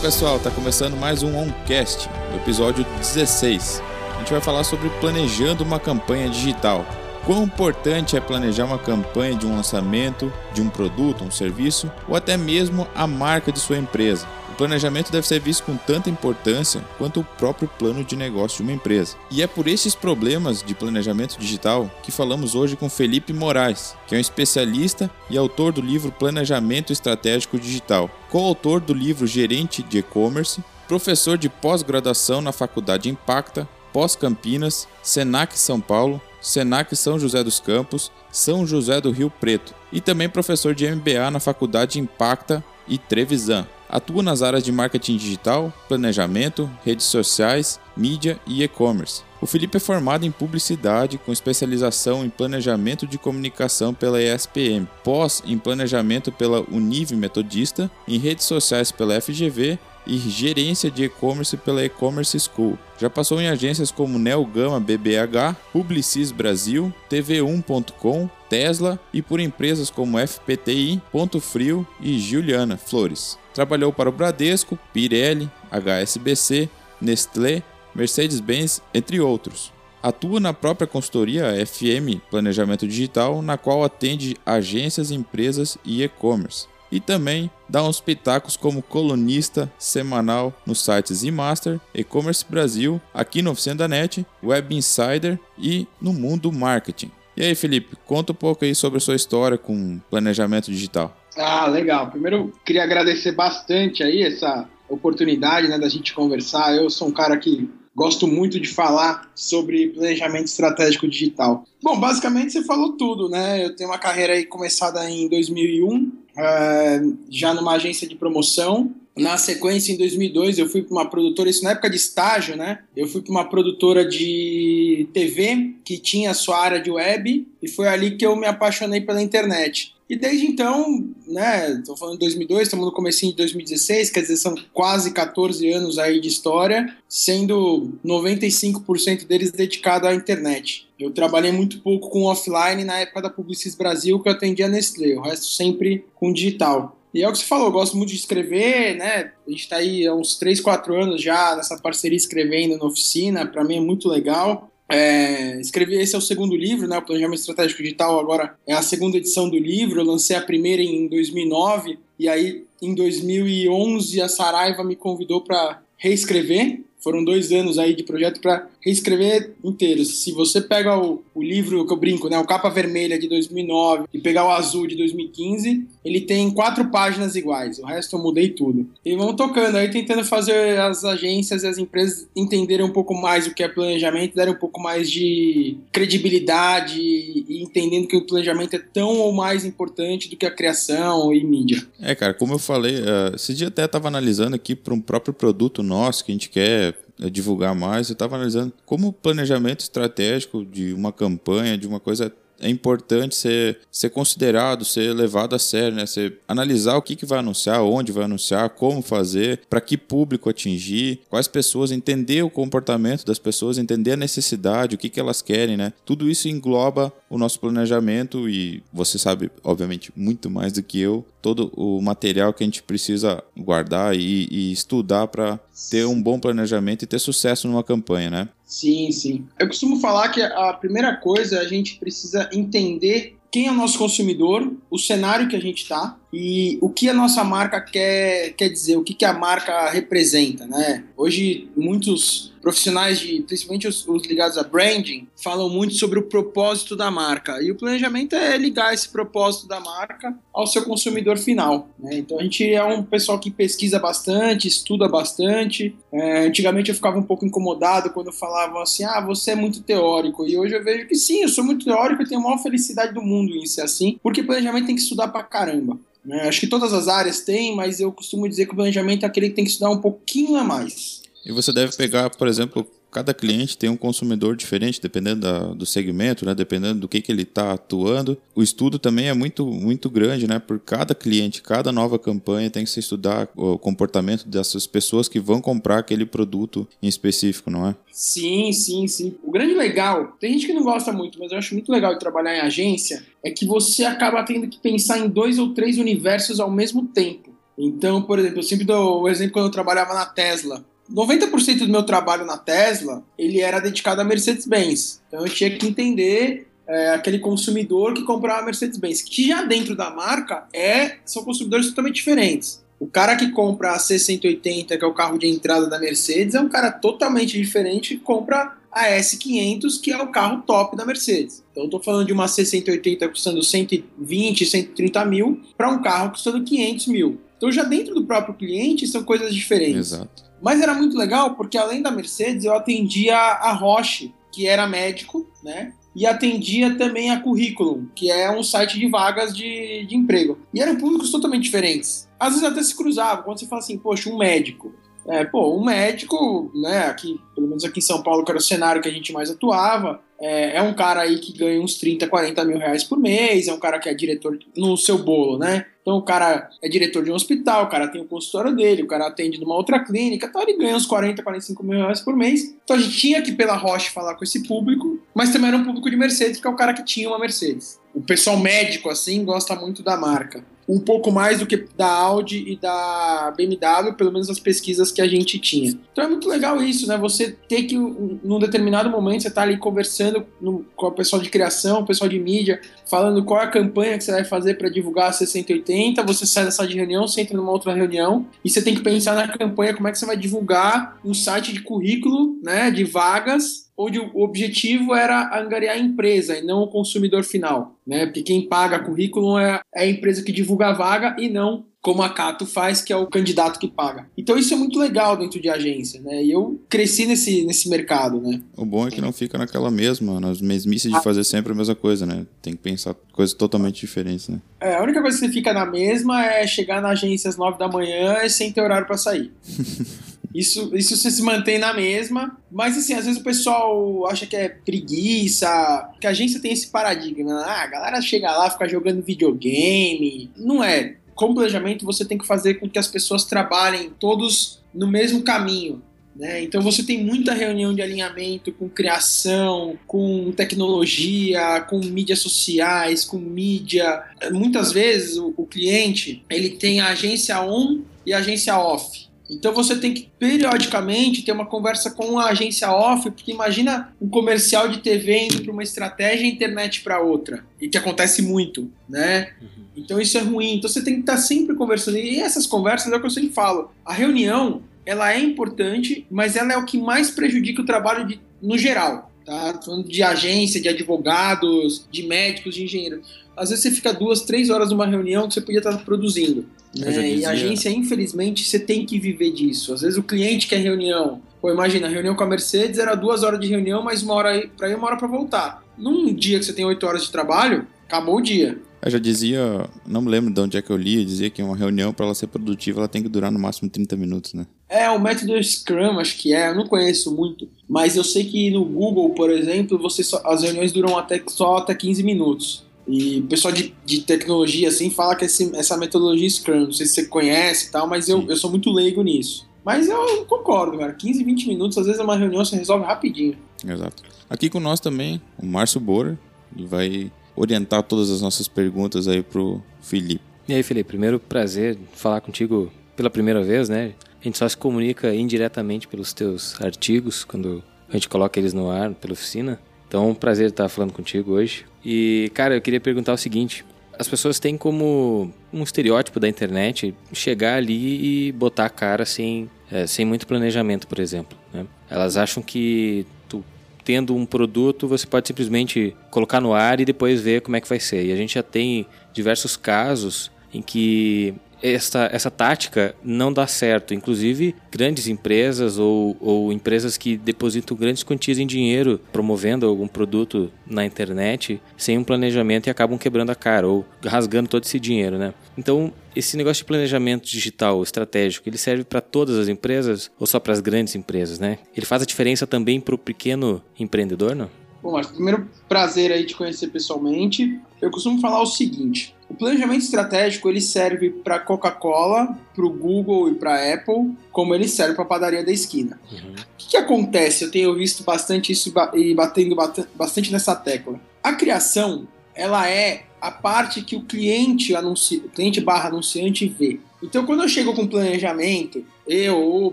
Pessoal, tá começando mais um Oncast, episódio 16. A gente vai falar sobre planejando uma campanha digital. Quão importante é planejar uma campanha de um lançamento, de um produto, um serviço ou até mesmo a marca de sua empresa planejamento deve ser visto com tanta importância quanto o próprio plano de negócio de uma empresa. E é por esses problemas de planejamento digital que falamos hoje com Felipe Moraes, que é um especialista e autor do livro Planejamento Estratégico Digital, coautor do livro Gerente de E-Commerce, professor de pós-graduação na Faculdade Impacta, Pós-Campinas, Senac São Paulo, Senac São José dos Campos, São José do Rio Preto e também professor de MBA na Faculdade Impacta e Trevisan. Atua nas áreas de marketing digital, planejamento, redes sociais, mídia e e-commerce. O Felipe é formado em publicidade com especialização em planejamento de comunicação pela ESPM, pós em planejamento pela Unive Metodista, em redes sociais pela FGV e gerência de e-commerce pela E-Commerce School. Já passou em agências como Neo Gama BBH, Publicis Brasil, TV1.com, Tesla e por empresas como FPTI, Ponto Frio e Juliana Flores. Trabalhou para o Bradesco, Pirelli, HSBC, Nestlé, Mercedes-Benz, entre outros. Atua na própria consultoria FM Planejamento Digital, na qual atende agências, empresas e e-commerce e também dá uns pitacos como colunista semanal nos sites eMaster, E-Commerce Brasil, aqui no Oficina da Net, Web Insider e no Mundo Marketing. E aí, Felipe, conta um pouco aí sobre a sua história com planejamento digital. Ah, legal. Primeiro, queria agradecer bastante aí essa oportunidade né, da gente conversar. Eu sou um cara que gosto muito de falar sobre planejamento estratégico digital. Bom, basicamente você falou tudo, né? Eu tenho uma carreira aí começada em 2001, uh, já numa agência de promoção. Na sequência, em 2002, eu fui para uma produtora, isso na época de estágio, né? Eu fui para uma produtora de TV que tinha sua área de web e foi ali que eu me apaixonei pela internet. E desde então, né, estou falando de 2002, estamos no começo de 2016, quer dizer, são quase 14 anos aí de história, sendo 95% deles dedicado à internet. Eu trabalhei muito pouco com offline na época da Publicis Brasil, que eu atendia a Nestlé, o resto sempre com digital. E é o que você falou, eu gosto muito de escrever, né? A gente está aí há uns 3, 4 anos já nessa parceria escrevendo na oficina, para mim é muito legal. É, escrevi, esse é o segundo livro, né? O Planejamento Estratégico Digital agora é a segunda edição do livro. Eu lancei a primeira em 2009 e aí em 2011 a Saraiva me convidou para reescrever. Foram dois anos aí de projeto para reescrever inteiro. Se você pega o, o, livro que eu brinco, né, o capa vermelha de 2009 e pegar o azul de 2015, ele tem quatro páginas iguais. O resto eu mudei tudo. E vamos tocando aí, tentando fazer as agências e as empresas entenderem um pouco mais o que é planejamento, darem um pouco mais de credibilidade e entendendo que o planejamento é tão ou mais importante do que a criação e mídia. É, cara, como eu falei, uh, esse dia até estava analisando aqui para um próprio produto nosso que a gente quer divulgar mais, eu estava analisando como o planejamento estratégico de uma campanha, de uma coisa é importante ser, ser considerado, ser levado a sério, né? Você analisar o que, que vai anunciar, onde vai anunciar, como fazer, para que público atingir, quais pessoas, entender o comportamento das pessoas, entender a necessidade, o que, que elas querem, né? Tudo isso engloba o nosso planejamento e você sabe, obviamente, muito mais do que eu, todo o material que a gente precisa guardar e, e estudar para ter um bom planejamento e ter sucesso numa campanha, né? Sim, sim. Eu costumo falar que a primeira coisa a gente precisa entender quem é o nosso consumidor, o cenário que a gente está e o que a nossa marca quer, quer dizer, o que, que a marca representa, né? Hoje, muitos profissionais, de, principalmente os, os, ligados a branding, falam muito sobre o propósito da marca. E o planejamento é ligar esse propósito da marca ao seu consumidor final. Né? Então a gente é um pessoal que pesquisa bastante, estuda bastante. É, antigamente eu ficava um pouco incomodado quando falavam assim: ah, você é muito teórico. E hoje eu vejo que sim, eu sou muito teórico e tenho a maior felicidade do mundo em ser assim, porque planejamento tem que estudar pra caramba. Né? Acho que todas as áreas têm, mas eu costumo dizer que o planejamento é aquele que tem que estudar um pouquinho a mais. E você deve pegar, por exemplo, cada cliente tem um consumidor diferente, dependendo da, do segmento, né? dependendo do que, que ele está atuando. O estudo também é muito, muito grande, né? Por cada cliente, cada nova campanha tem que se estudar o comportamento dessas pessoas que vão comprar aquele produto em específico, não é? Sim, sim, sim. O grande legal, tem gente que não gosta muito, mas eu acho muito legal de trabalhar em agência, é que você acaba tendo que pensar em dois ou três universos ao mesmo tempo. Então, por exemplo, eu sempre dou o exemplo quando eu trabalhava na Tesla. 90% do meu trabalho na Tesla, ele era dedicado a Mercedes-Benz. Então eu tinha que entender é, aquele consumidor que comprava Mercedes-Benz, que já dentro da marca é, são consumidores totalmente diferentes. O cara que compra a C180, que é o carro de entrada da Mercedes, é um cara totalmente diferente que compra a S500, que é o carro top da Mercedes. Então, eu tô falando de uma C180 custando 120, 130 mil, para um carro custando 500 mil. Então, já dentro do próprio cliente, são coisas diferentes. Exato. Mas era muito legal, porque além da Mercedes, eu atendia a Roche, que era médico, né? E atendia também a Curriculum, que é um site de vagas de, de emprego. E eram públicos totalmente diferentes. Às vezes até se cruzavam, quando você fala assim, poxa, um médico. É, pô, um médico, né, aqui, pelo menos aqui em São Paulo, que era o cenário que a gente mais atuava, é, é, um cara aí que ganha uns 30, 40 mil reais por mês, é um cara que é diretor no seu bolo, né? Então o cara é diretor de um hospital, o cara tem o consultório dele, o cara atende numa outra clínica, então ele ganha uns 40, 45 mil reais por mês. Então a gente tinha que, pela Roche, falar com esse público, mas também era um público de Mercedes, porque é o cara que tinha uma Mercedes. O pessoal médico, assim, gosta muito da marca um pouco mais do que da Audi e da BMW, pelo menos as pesquisas que a gente tinha. Então é muito legal isso, né? Você ter que, num determinado momento, você tá ali conversando no, com o pessoal de criação, o pessoal de mídia, falando qual é a campanha que você vai fazer para divulgar a 680, você sai dessa de reunião, você entra numa outra reunião, e você tem que pensar na campanha, como é que você vai divulgar um site de currículo, né, de vagas, onde o objetivo era angariar a empresa e não o consumidor final, né? Porque quem paga currículo é, é a empresa que divulga a vaga e não como a Cato faz, que é o candidato que paga. Então isso é muito legal dentro de agência, né? E eu cresci nesse, nesse mercado, né? O bom é que não fica naquela mesma, nas mesmices de ah. fazer sempre a mesma coisa, né? Tem que pensar coisas totalmente diferentes, né? É, a única coisa que você fica na mesma é chegar na agência às nove da manhã e sem ter horário para sair. Isso, isso se mantém na mesma, mas assim, às vezes o pessoal acha que é preguiça, que a agência tem esse paradigma, né? ah, a galera chega lá, fica jogando videogame. Não é. Com planejamento, você tem que fazer com que as pessoas trabalhem todos no mesmo caminho. Né? Então você tem muita reunião de alinhamento com criação, com tecnologia, com mídias sociais, com mídia. Muitas vezes o, o cliente ele tem a agência on e a agência off. Então você tem que periodicamente ter uma conversa com a agência off, porque imagina um comercial de TV indo para uma estratégia e internet para outra, e que acontece muito, né? Uhum. Então isso é ruim. Então você tem que estar sempre conversando. E essas conversas é o que eu sempre falo. A reunião, ela é importante, mas ela é o que mais prejudica o trabalho de, no geral. Tá? Falando de agência, de advogados, de médicos, de engenheiros. Às vezes você fica duas, três horas numa reunião que você podia estar produzindo. Né? E a agência, infelizmente, você tem que viver disso. Às vezes o cliente quer reunião. Pô, imagina, a reunião com a Mercedes era duas horas de reunião, mas uma hora para ir, uma hora para voltar. Num dia que você tem oito horas de trabalho, acabou o dia. Eu já dizia, não me lembro de onde é que eu li, dizia que uma reunião para ela ser produtiva, ela tem que durar no máximo 30 minutos, né? É, o método Scrum, acho que é, eu não conheço muito, mas eu sei que no Google, por exemplo, você só, as reuniões duram até só até 15 minutos. E o pessoal de, de tecnologia, assim, fala que esse, essa metodologia Scrum, não sei se você conhece e tal, mas eu, eu sou muito leigo nisso. Mas eu concordo, cara. 15, 20 minutos, às vezes é uma reunião você resolve rapidinho. Exato. Aqui com nós também, o Márcio Borer, ele vai orientar todas as nossas perguntas aí pro Felipe. E aí, Felipe, primeiro prazer falar contigo pela primeira vez, né? A gente só se comunica indiretamente pelos teus artigos, quando a gente coloca eles no ar, pela oficina. Então, prazer estar falando contigo hoje. E, cara, eu queria perguntar o seguinte: as pessoas têm como um estereótipo da internet chegar ali e botar a cara sem, é, sem muito planejamento, por exemplo. Né? Elas acham que tu, tendo um produto, você pode simplesmente colocar no ar e depois ver como é que vai ser. E a gente já tem diversos casos em que essa, essa tática não dá certo. Inclusive, grandes empresas ou, ou empresas que depositam grandes quantias em dinheiro promovendo algum produto na internet sem um planejamento e acabam quebrando a cara ou rasgando todo esse dinheiro, né? Então, esse negócio de planejamento digital estratégico, ele serve para todas as empresas ou só para as grandes empresas, né? Ele faz a diferença também para o pequeno empreendedor, não? Bom, mas primeiro prazer aí de conhecer pessoalmente. Eu costumo falar o seguinte: o planejamento estratégico ele serve para Coca-Cola, para o Google e para Apple, como ele serve para a padaria da esquina. Uhum. O que, que, acontece? Eu tenho visto bastante isso e batendo bastante nessa tecla. A criação ela é a parte que o cliente, anunci... cliente barra anunciante vê. Então, quando eu chego com planejamento, eu ou o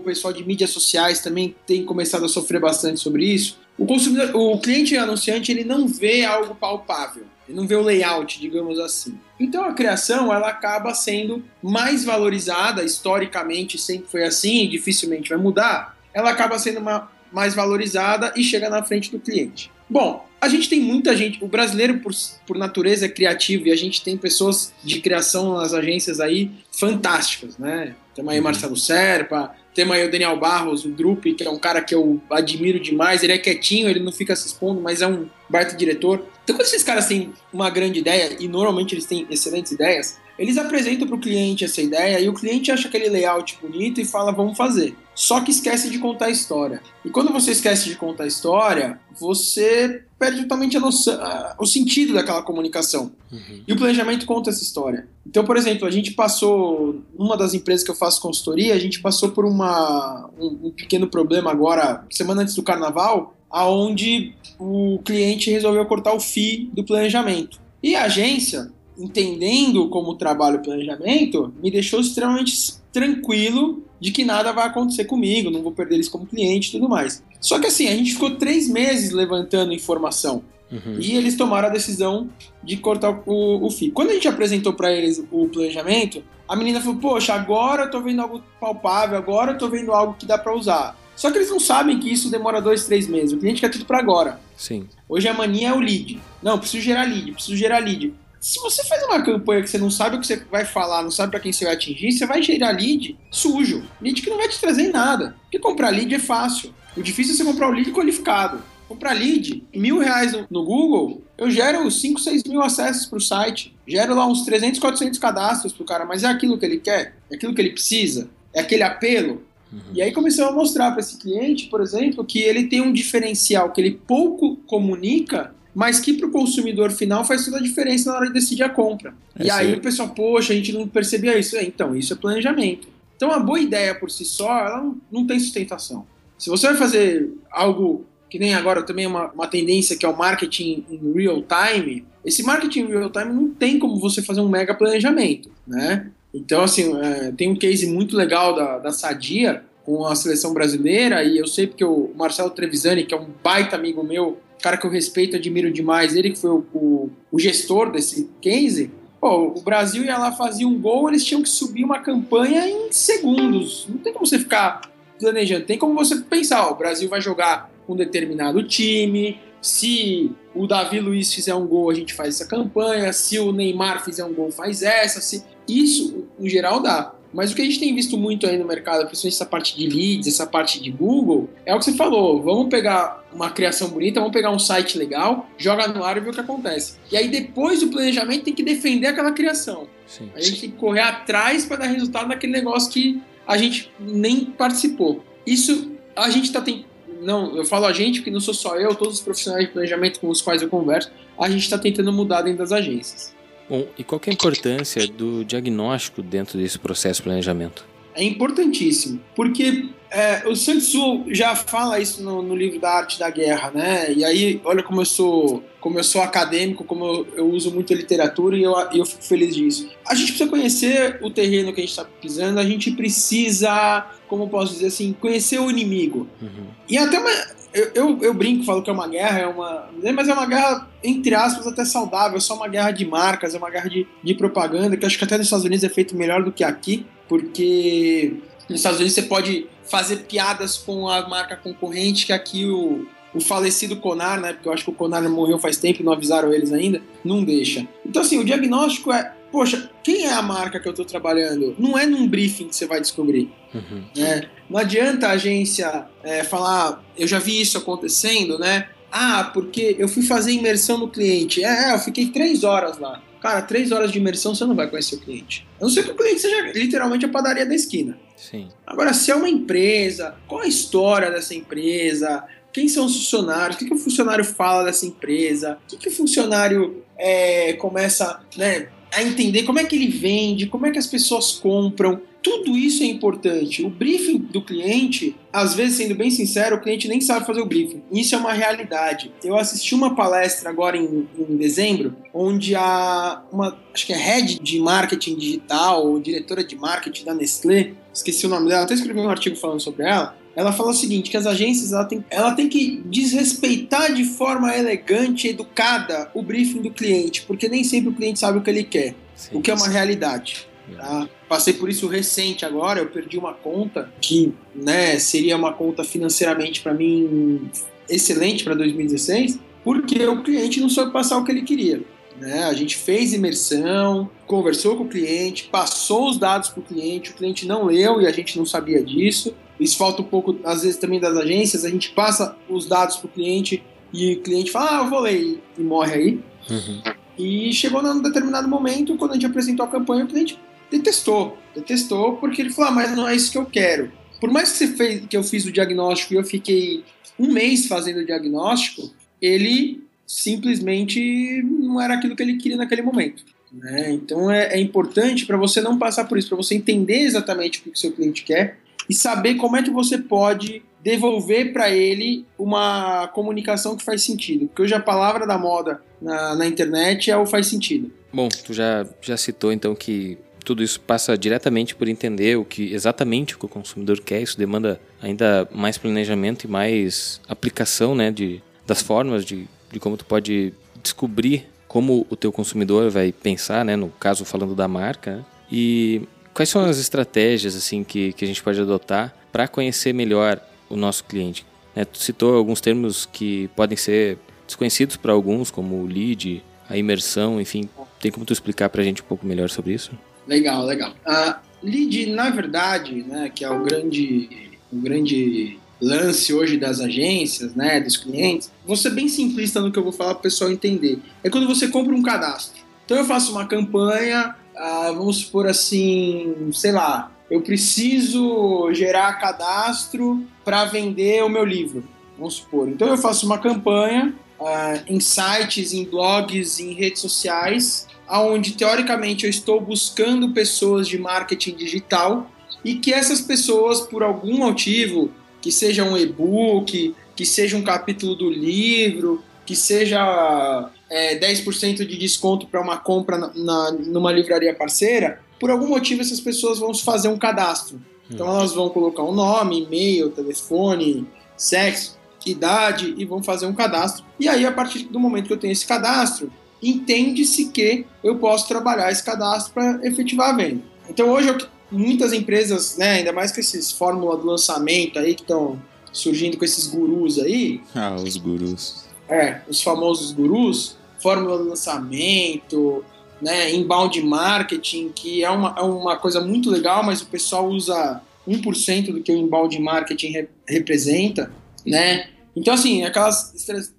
pessoal de mídias sociais também tem começado a sofrer bastante sobre isso. O consumidor, o cliente anunciante, ele não vê algo palpável. Não vê o layout, digamos assim. Então a criação ela acaba sendo mais valorizada, historicamente sempre foi assim e dificilmente vai mudar. Ela acaba sendo uma, mais valorizada e chega na frente do cliente. Bom, a gente tem muita gente, o brasileiro por, por natureza é criativo e a gente tem pessoas de criação nas agências aí fantásticas, né? Temos aí uhum. Marcelo Serpa, temos aí o Daniel Barros, o Drup, que é um cara que eu admiro demais, ele é quietinho, ele não fica se expondo, mas é um baita diretor. Então quando esses caras têm uma grande ideia, e normalmente eles têm excelentes ideias, eles apresentam para o cliente essa ideia e o cliente acha aquele layout bonito e fala, vamos fazer. Só que esquece de contar a história. E quando você esquece de contar a história, você perde totalmente a noção, o sentido daquela comunicação. Uhum. E o planejamento conta essa história. Então, por exemplo, a gente passou, numa das empresas que eu faço consultoria, a gente passou por uma, um, um pequeno problema agora, semana antes do carnaval, aonde o cliente resolveu cortar o FII do planejamento. E a agência entendendo como trabalho o planejamento, me deixou extremamente tranquilo de que nada vai acontecer comigo, não vou perder eles como cliente e tudo mais. Só que assim, a gente ficou três meses levantando informação. Uhum. E eles tomaram a decisão de cortar o, o FII. Quando a gente apresentou para eles o planejamento, a menina falou: Poxa, agora eu tô vendo algo palpável, agora eu tô vendo algo que dá para usar. Só que eles não sabem que isso demora dois, três meses. O cliente quer tudo para agora. Sim. Hoje a mania é o lead. Não, preciso gerar lead, preciso gerar lead. Se você faz uma campanha que você não sabe o que você vai falar, não sabe para quem você vai atingir, você vai gerar lead sujo. Lead que não vai te trazer nada. Porque comprar lead é fácil. O difícil é você comprar o lead qualificado. Comprar lead, mil reais no, Google, eu gero 5, 6 mil acessos para o site. Gero lá uns 300, 400 cadastros pro cara. Mas é aquilo que ele quer? É aquilo que ele precisa? É aquele apelo? Uhum. E aí começamos a mostrar para esse cliente, por exemplo, que ele tem um diferencial que ele pouco comunica mas que para o consumidor final faz toda a diferença na hora de decidir a compra. É e aí o pessoal, poxa, a gente não percebia isso. É, então, isso é planejamento. Então, a boa ideia por si só, ela não, não tem sustentação. Se você vai fazer algo que nem agora também é uma, uma tendência que é o marketing em real time, esse marketing em real time não tem como você fazer um mega planejamento, né? Então, assim, é, tem um case muito legal da, da Sadia com a seleção brasileira, e eu sei porque o Marcelo Trevisani, que é um baita amigo meu, cara que eu respeito, admiro demais, ele que foi o, o, o gestor desse case, Pô, o Brasil ia lá fazer um gol, eles tinham que subir uma campanha em segundos. Não tem como você ficar planejando, tem como você pensar, ó, o Brasil vai jogar com um determinado time, se o Davi Luiz fizer um gol, a gente faz essa campanha, se o Neymar fizer um gol, faz essa, se... isso, em geral, dá. Mas o que a gente tem visto muito aí no mercado, principalmente essa parte de leads, essa parte de Google, é o que você falou. Vamos pegar uma criação bonita, vamos pegar um site legal, joga no ar e ver o que acontece. E aí depois do planejamento tem que defender aquela criação. Sim. A gente tem que correr atrás para dar resultado naquele negócio que a gente nem participou. Isso a gente está tentando. Não, eu falo a gente porque não sou só eu, todos os profissionais de planejamento com os quais eu converso, a gente está tentando mudar dentro das agências. Bom, e qual é a importância do diagnóstico dentro desse processo de planejamento? É importantíssimo, porque é, o Tzu já fala isso no, no, livro da Arte da Guerra, né? E aí, olha como eu sou, como eu sou acadêmico, como eu, eu uso muito literatura e eu, eu fico feliz disso. A gente precisa conhecer o terreno que a gente está pisando, a gente precisa, como posso dizer assim, conhecer o inimigo. Uhum. E até uma, eu, eu, eu, brinco, falo que é uma guerra, é uma. Mas é uma guerra, entre aspas, até saudável, é só uma guerra de marcas, é uma guerra de, de propaganda, que acho que até nos Estados Unidos é feito melhor do que aqui, porque nos Estados Unidos você pode fazer piadas com a marca concorrente, que aqui o, o falecido Conar, né? Porque eu acho que o Conar morreu faz tempo e não avisaram eles ainda, não deixa. Então, assim, o diagnóstico é poxa, quem é a marca que eu estou trabalhando? Não é num briefing que você vai descobrir. Uhum. Né? Não adianta a agência é, falar, eu já vi isso acontecendo, né? Ah, porque eu fui fazer imersão no cliente. É, é, eu fiquei três horas lá. Cara, três horas de imersão você não vai conhecer o cliente. A não ser que o cliente seja literalmente a padaria da esquina. Sim. Agora, se é uma empresa, qual a história dessa empresa? Quem são os funcionários? O que, que o funcionário fala dessa empresa? O que, que o funcionário é, começa, né? a entender como é que ele vende, como é que as pessoas compram. tudo isso é importante. O briefing do cliente, às vezes, sendo bem sincero, o cliente nem sabe fazer o briefing. Isso é uma realidade. Eu assisti uma palestra agora em, em dezembro, onde a uma, acho que é head de marketing digital, ou diretora de marketing da Nestlé, esqueci o nome dela, até escrevi um artigo falando sobre ela. Ela fala o seguinte, que as agências ela tem, ela tem que desrespeitar de forma elegante, educada, o briefing do cliente, porque nem sempre o cliente sabe o que ele quer, Sim. o que é uma realidade. Tá? Passei por isso recente agora, eu perdi uma conta que né, seria uma conta financeiramente para mim excelente para 2016, porque o cliente não soube passar o que ele queria. Né? A gente fez imersão, conversou com o cliente, passou os dados para o cliente, o cliente não leu e a gente não sabia disso. Isso falta um pouco, às vezes, também das agências, a gente passa os dados para o cliente e o cliente fala, ah, eu vou ler, e morre aí. Uhum. E chegou num determinado momento, quando a gente apresentou a campanha, o cliente detestou. Detestou porque ele falou, ah, mas não é isso que eu quero. Por mais que, você fez, que eu fiz o diagnóstico e eu fiquei um mês fazendo o diagnóstico, ele simplesmente não era aquilo que ele queria naquele momento. Né? Então é, é importante para você não passar por isso, para você entender exatamente o que o seu cliente quer e saber como é que você pode devolver para ele uma comunicação que faz sentido. Porque hoje a palavra da moda na, na internet é o faz sentido. Bom, tu já, já citou então que tudo isso passa diretamente por entender o que exatamente o que o consumidor quer. Isso demanda ainda mais planejamento e mais aplicação, né, de, das formas de, de como tu pode descobrir como o teu consumidor vai pensar, né, no caso falando da marca. Né? E quais são as estratégias assim que, que a gente pode adotar para conhecer melhor o nosso cliente? Né, tu citou alguns termos que podem ser desconhecidos para alguns, como o lead, a imersão, enfim. Tem como tu explicar para a gente um pouco melhor sobre isso? Legal, legal. A lead, na verdade, né, que é o grande, o grande lance hoje das agências, né, dos clientes, vou ser bem simplista no que eu vou falar para o pessoal entender. É quando você compra um cadastro. Então eu faço uma campanha, ah, vamos supor assim, sei lá, eu preciso gerar cadastro para vender o meu livro. Vamos supor. Então eu faço uma campanha ah, em sites, em blogs, em redes sociais aonde teoricamente eu estou buscando pessoas de marketing digital e que essas pessoas, por algum motivo, que seja um e-book, que seja um capítulo do livro, que seja é, 10% de desconto para uma compra na, na, numa livraria parceira, por algum motivo essas pessoas vão fazer um cadastro. Então hum. elas vão colocar um nome, e-mail, telefone, sexo, idade e vão fazer um cadastro. E aí, a partir do momento que eu tenho esse cadastro, entende-se que eu posso trabalhar esse cadastro para efetivar a venda. Então hoje muitas empresas, né, ainda mais com esses fórmula do lançamento aí que estão surgindo com esses gurus aí. Ah, os gurus. É, os famosos gurus, fórmula do lançamento, né, inbound marketing, que é uma, é uma coisa muito legal, mas o pessoal usa 1% do que o inbound marketing re representa, né? Então, assim, aquelas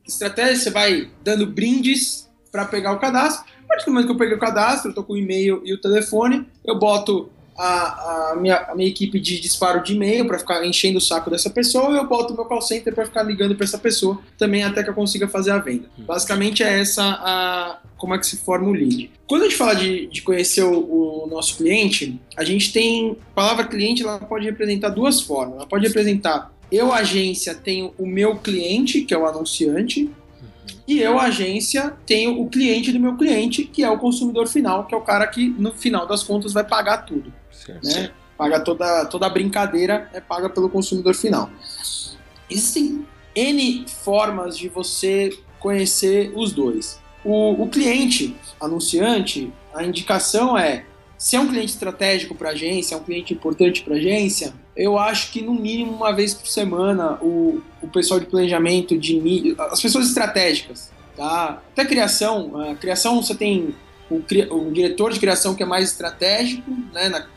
estratégias, você vai dando brindes para pegar o cadastro. A partir do momento que eu peguei o cadastro, eu tô com o e-mail e o telefone, eu boto a, a, minha, a minha equipe de disparo de e-mail para ficar enchendo o saco dessa pessoa e eu boto o meu call center para ficar ligando para essa pessoa também até que eu consiga fazer a venda. Hum. Basicamente é essa a como é que se forma o lead. Quando a gente fala de, de conhecer o, o, nosso cliente, a gente tem a palavra cliente, ela pode representar duas formas. Ela pode representar eu agência tenho o meu cliente, que é o anunciante, e eu, agência, tenho o cliente do meu cliente, que é o consumidor final, que é o cara que, no final das contas, vai pagar tudo. Né? Paga toda, toda a brincadeira, é paga pelo consumidor final. Existem N formas de você conhecer os dois. O, o cliente anunciante, a indicação é se é um cliente estratégico para a agência, é um cliente importante para a agência, eu acho que no mínimo uma vez por semana o, o pessoal de planejamento, de as pessoas estratégicas, tá? Até criação, a criação você tem o, o diretor de criação que é mais estratégico, né? Na,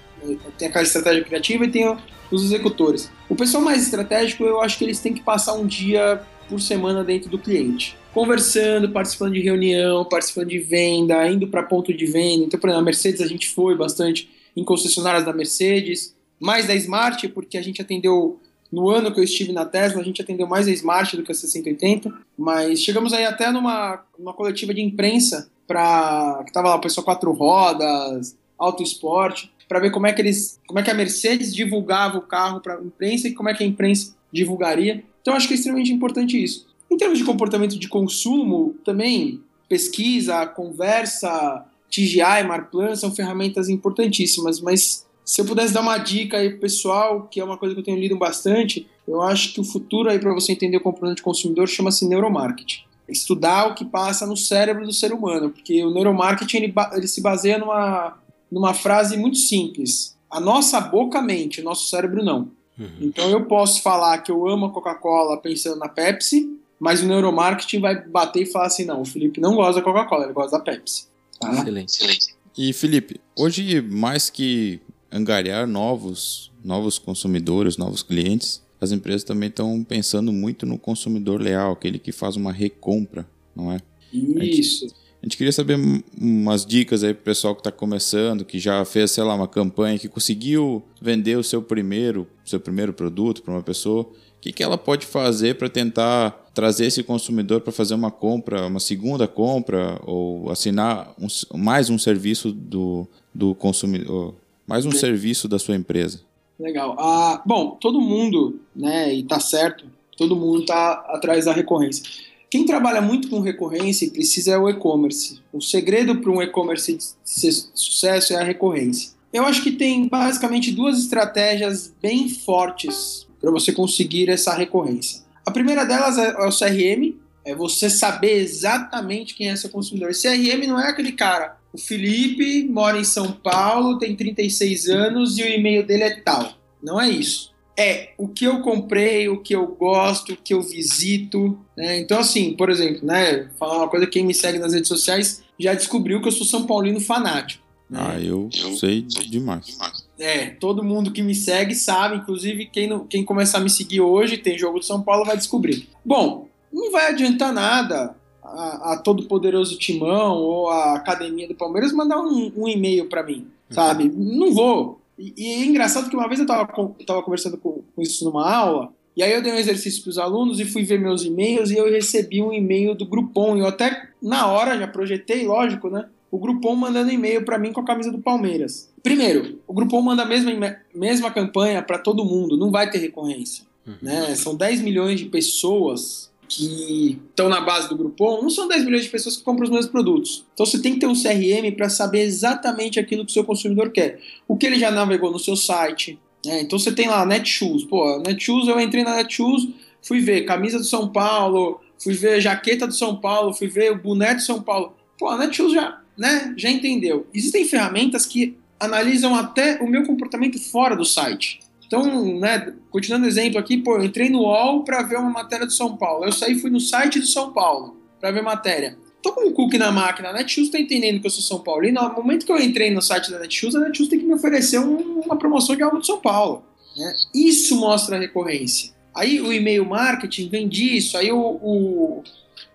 tem aquela estratégia criativa e tem os executores. O pessoal mais estratégico, eu acho que eles têm que passar um dia por semana dentro do cliente conversando, participando de reunião, participando de venda, indo para ponto de venda. Então, por exemplo, a Mercedes a gente foi bastante em concessionárias da Mercedes, mais da Smart, porque a gente atendeu no ano que eu estive na Tesla, a gente atendeu mais a Smart do que a 680, mas chegamos aí até numa, numa coletiva de imprensa para que tava lá o pessoal quatro rodas, auto esporte, para ver como é que eles, como é que a Mercedes divulgava o carro para a imprensa e como é que a imprensa divulgaria. Então acho que é extremamente importante isso. Em termos de comportamento de consumo, também pesquisa, conversa, TGI, Marplan são ferramentas importantíssimas, mas se eu pudesse dar uma dica aí pessoal, que é uma coisa que eu tenho lido bastante, eu acho que o futuro aí para você entender o comportamento de consumidor chama-se neuromarketing. Estudar o que passa no cérebro do ser humano, porque o neuromarketing ele, ele se baseia numa, numa frase muito simples. A nossa boca mente, o nosso cérebro não. Uhum. Então eu posso falar que eu amo a Coca-Cola pensando na Pepsi, mas o neuromarketing vai bater e falar assim: não, o Felipe não gosta da Coca-Cola, ele gosta da Pepsi. Tá? Excelente. Excelente. E Felipe, hoje mais que angariar novos, novos consumidores, novos clientes, as empresas também estão pensando muito no consumidor leal, aquele que faz uma recompra, não é? Isso. A gente, a gente queria saber umas dicas aí para o pessoal que está começando, que já fez, sei lá, uma campanha, que conseguiu vender o seu primeiro, seu primeiro produto para uma pessoa. O que, que ela pode fazer para tentar trazer esse consumidor para fazer uma compra, uma segunda compra, ou assinar um, mais um serviço do, do consumidor, mais um serviço da sua empresa. Legal. Ah, bom, todo mundo, né, e tá certo, todo mundo tá atrás da recorrência. Quem trabalha muito com recorrência e precisa é o e-commerce. O segredo para um e-commerce ser sucesso é a recorrência. Eu acho que tem basicamente duas estratégias bem fortes para você conseguir essa recorrência. A primeira delas é, é o CRM, é você saber exatamente quem é seu consumidor. CRM não é aquele cara o Felipe mora em São Paulo, tem 36 anos e o e-mail dele é tal. Não é isso. É o que eu comprei, o que eu gosto, o que eu visito. Né? Então, assim, por exemplo, né, falar uma coisa: quem me segue nas redes sociais já descobriu que eu sou São Paulino fanático. Né? Ah, eu, eu sei demais. É, todo mundo que me segue sabe, inclusive quem, não, quem começar a me seguir hoje, tem jogo de São Paulo, vai descobrir. Bom, não vai adiantar nada a, a todo poderoso Timão ou a academia do Palmeiras mandar um, um e-mail para mim, sabe? Uhum. Não vou. E, e, é engraçado que uma vez eu tava, eu tava conversando com, com isso numa aula, e aí eu dei um exercício para os alunos e fui ver meus e-mails e eu recebi um e-mail do Groupon. E eu até, na hora, já projetei, lógico, né? O Groupon mandando e-mail para mim com a camisa do Palmeiras. Primeiro, o Groupon manda a mesma, mesma campanha para todo mundo, não vai ter recorrência. Uhum. Né? São 10 milhões de pessoas que estão na base do Groupon, não são 10 milhões de pessoas que compram os mesmos produtos. Então você tem que ter um CRM para saber exatamente aquilo que o seu consumidor quer. O que ele já navegou no seu site. Né? Então você tem lá Netshoes. Pô, Netshoes, eu entrei na Netshoes, fui ver camisa do São Paulo, fui ver jaqueta do São Paulo, fui ver o boné do São Paulo. Pô, a Netshoes já, né, já entendeu. Existem ferramentas que analisam até o meu comportamento fora do site. Então, né, continuando o exemplo aqui, pô, eu entrei no UOL para ver uma matéria do São Paulo. Eu saí fui no site do São Paulo para ver matéria. Tô com um cookie na máquina, a Netshoes tá entendendo que eu sou São Paulo. E no momento que eu entrei no site da Netshoes, a Netshoes tem que me oferecer um, uma promoção de algo do São Paulo. Né? Isso mostra a recorrência. Aí o e-mail marketing vem disso, aí o, o,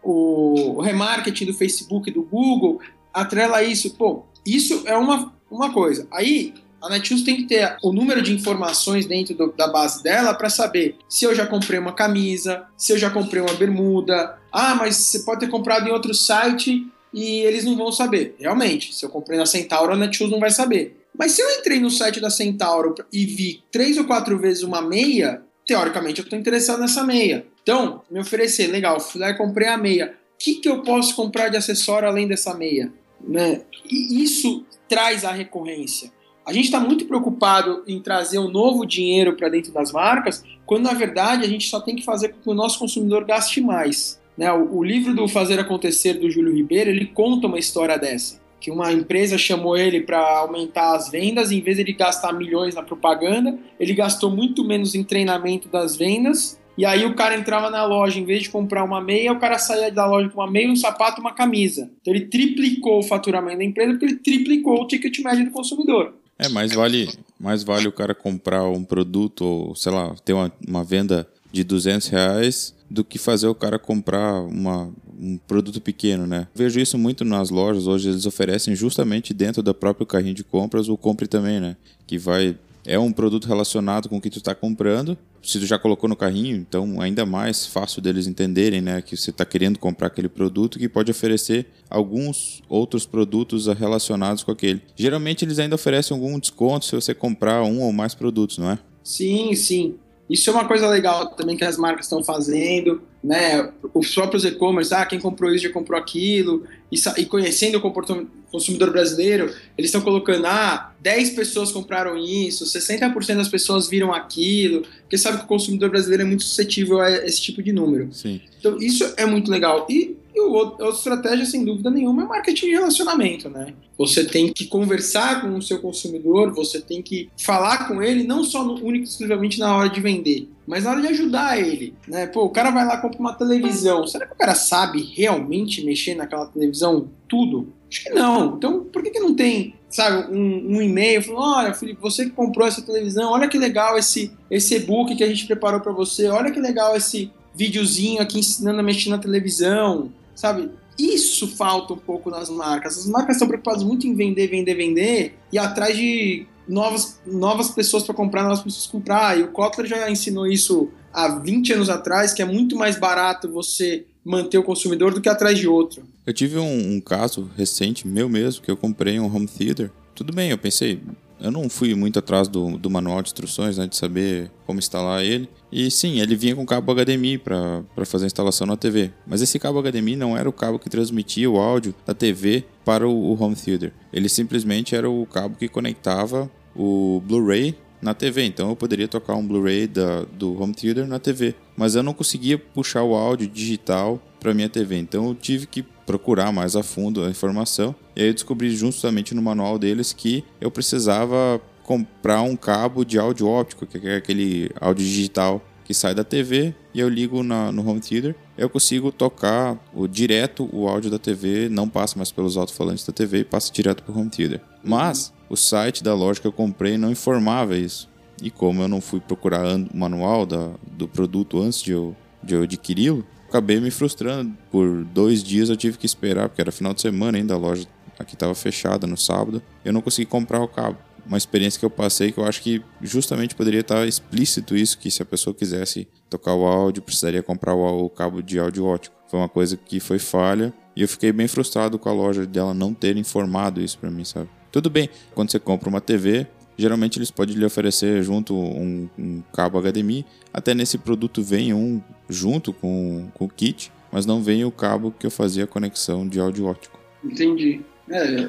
o remarketing do Facebook e do Google atrela isso. Pô, isso é uma, uma coisa. Aí a Netshoes tem que ter o número de informações dentro do, da base dela para saber se eu já comprei uma camisa, se eu já comprei uma bermuda. Ah, mas você pode ter comprado em outro site e eles não vão saber. Realmente, se eu comprei na Centauro, a Netshoes não vai saber. Mas se eu entrei no site da Centauro e vi três ou quatro vezes uma meia, teoricamente eu estou interessado nessa meia. Então, me oferecer, legal, fui lá e comprei a meia. O que, que eu posso comprar de acessório além dessa meia? Né? E isso traz a recorrência. A gente está muito preocupado em trazer um novo dinheiro para dentro das marcas, quando na verdade a gente só tem que fazer com que o nosso consumidor gaste mais. Né? O, o livro do Fazer Acontecer do Júlio Ribeiro ele conta uma história dessa que uma empresa chamou ele para aumentar as vendas, em vez de ele gastar milhões na propaganda, ele gastou muito menos em treinamento das vendas. E aí o cara entrava na loja, em vez de comprar uma meia, o cara saía da loja com uma meia, um sapato, uma camisa. Então ele triplicou o faturamento da empresa porque ele triplicou o ticket médio do consumidor. É, mais vale, mais vale o cara comprar um produto ou, sei lá, ter uma, uma venda de 200 reais do que fazer o cara comprar uma, um produto pequeno, né? Vejo isso muito nas lojas, hoje eles oferecem justamente dentro da própria carrinho de compras o compre também, né? Que vai é um produto relacionado com o que tu está comprando. Se tu já colocou no carrinho, então ainda mais fácil deles entenderem, né, que você está querendo comprar aquele produto que pode oferecer alguns outros produtos relacionados com aquele. Geralmente eles ainda oferecem algum desconto se você comprar um ou mais produtos, não é? Sim, sim. Isso é uma coisa legal também que as marcas estão fazendo, né? Os próprios e-commerce, ah, quem comprou isso já comprou aquilo, e, e conhecendo o comportamento consumidor brasileiro, eles estão colocando, ah, 10 pessoas compraram isso, 60% das pessoas viram aquilo, porque sabe que o consumidor brasileiro é muito suscetível a esse tipo de número. Sim. Então, isso é muito legal. E e outra estratégia, sem dúvida nenhuma, é marketing de relacionamento, né? Você tem que conversar com o seu consumidor, você tem que falar com ele, não só no, único exclusivamente na hora de vender, mas na hora de ajudar ele, né? Pô, o cara vai lá comprar uma televisão. Será que o cara sabe realmente mexer naquela televisão tudo? Acho que não. Então, por que, que não tem, sabe, um, um e-mail falando: olha, Felipe, você que comprou essa televisão, olha que legal esse, esse e-book que a gente preparou para você, olha que legal esse videozinho aqui ensinando a mexer na televisão sabe? Isso falta um pouco nas marcas. As marcas estão preocupadas muito em vender, vender, vender e atrás de novas, novas pessoas para comprar, novas pessoas comprar. E o Kotler já ensinou isso há 20 anos atrás, que é muito mais barato você manter o consumidor do que atrás de outro. Eu tive um, um caso recente, meu mesmo, que eu comprei um home theater. Tudo bem, eu pensei, eu não fui muito atrás do, do manual de instruções, né, de saber como instalar ele. E sim, ele vinha com cabo HDMI para fazer a instalação na TV. Mas esse cabo HDMI não era o cabo que transmitia o áudio da TV para o, o home theater. Ele simplesmente era o cabo que conectava o Blu-ray na TV. Então eu poderia tocar um Blu-ray do home theater na TV. Mas eu não conseguia puxar o áudio digital para minha TV. Então eu tive que procurar mais a fundo a informação. E aí eu descobri justamente no manual deles que eu precisava comprar um cabo de áudio óptico, que é aquele áudio digital que sai da TV e eu ligo na, no home theater, eu consigo tocar o, direto o áudio da TV, não passa mais pelos alto-falantes da TV e passa direto para o home theater. Mas o site da loja que eu comprei não informava isso. E como eu não fui procurar o manual da, do produto antes de eu, de eu adquiri-lo, acabei me frustrando. Por dois dias eu tive que esperar, porque era final de semana ainda, a loja aqui estava fechada no sábado. Eu não consegui comprar o cabo uma experiência que eu passei que eu acho que justamente poderia estar explícito isso, que se a pessoa quisesse tocar o áudio, precisaria comprar o, cabo de áudio ótico. Foi uma coisa que foi falha e eu fiquei bem frustrado com a loja dela não ter informado isso para mim, sabe? Tudo bem, quando você compra uma TV, geralmente eles podem lhe oferecer junto um, um cabo HDMI. Até nesse produto vem um junto com, com o kit, mas não vem o cabo que eu fazia a conexão de áudio ótico. Entendi. É,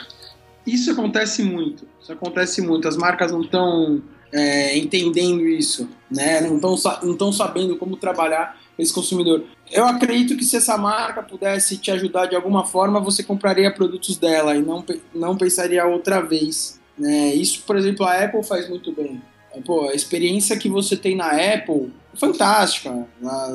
isso acontece muito. Isso acontece muito. As marcas não estão é, entendendo isso, né? Não estão não sabendo como trabalhar esse consumidor. Eu acredito que se essa marca pudesse te ajudar de alguma forma, você compraria produtos dela e não, não pensaria outra vez. Né? Isso, por exemplo, a Apple faz muito bem. Pô, a experiência que você tem na Apple fantástica.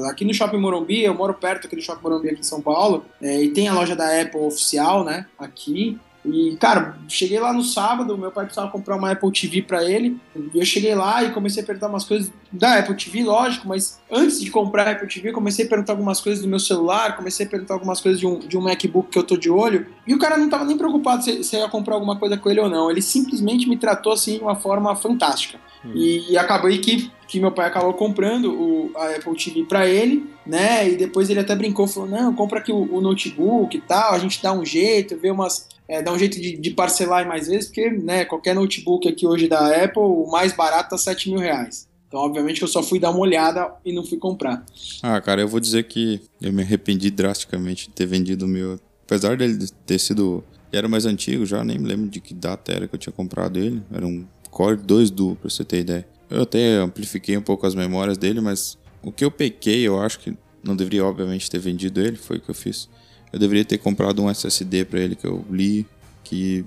Aqui no Shopping Morumbi, eu moro perto aqui do Shopping Morumbi aqui em São Paulo, é, e tem a loja da Apple oficial, né? Aqui. E, cara, cheguei lá no sábado, meu pai precisava comprar uma Apple TV para ele. E eu cheguei lá e comecei a perguntar umas coisas da Apple TV, lógico, mas antes de comprar a Apple TV, comecei a perguntar algumas coisas do meu celular, comecei a perguntar algumas coisas de um, de um MacBook que eu tô de olho. E o cara não tava nem preocupado se, se ia comprar alguma coisa com ele ou não. Ele simplesmente me tratou assim de uma forma fantástica. Hum. E, e acabei que, que meu pai acabou comprando o, a Apple TV para ele, né? E depois ele até brincou, falou: não, compra aqui o, o notebook e tal, a gente dá um jeito, vê umas é, dá um jeito de, de, parcelar mais vezes, porque né, qualquer notebook aqui hoje da Apple, o mais barato tá 7 mil reais. Então, obviamente, eu só fui dar uma olhada e não fui comprar. Ah, cara, eu vou dizer que eu me arrependi drasticamente de ter vendido o meu. Apesar dele ter sido. Era mais antigo já, nem me lembro de que data era que eu tinha comprado ele. Era um Core 2 Duo, pra você ter ideia. Eu até amplifiquei um pouco as memórias dele, mas o que eu pequei, eu acho que não deveria, obviamente, ter vendido ele, foi o que eu fiz. Eu deveria ter comprado um SSD para ele que eu li, que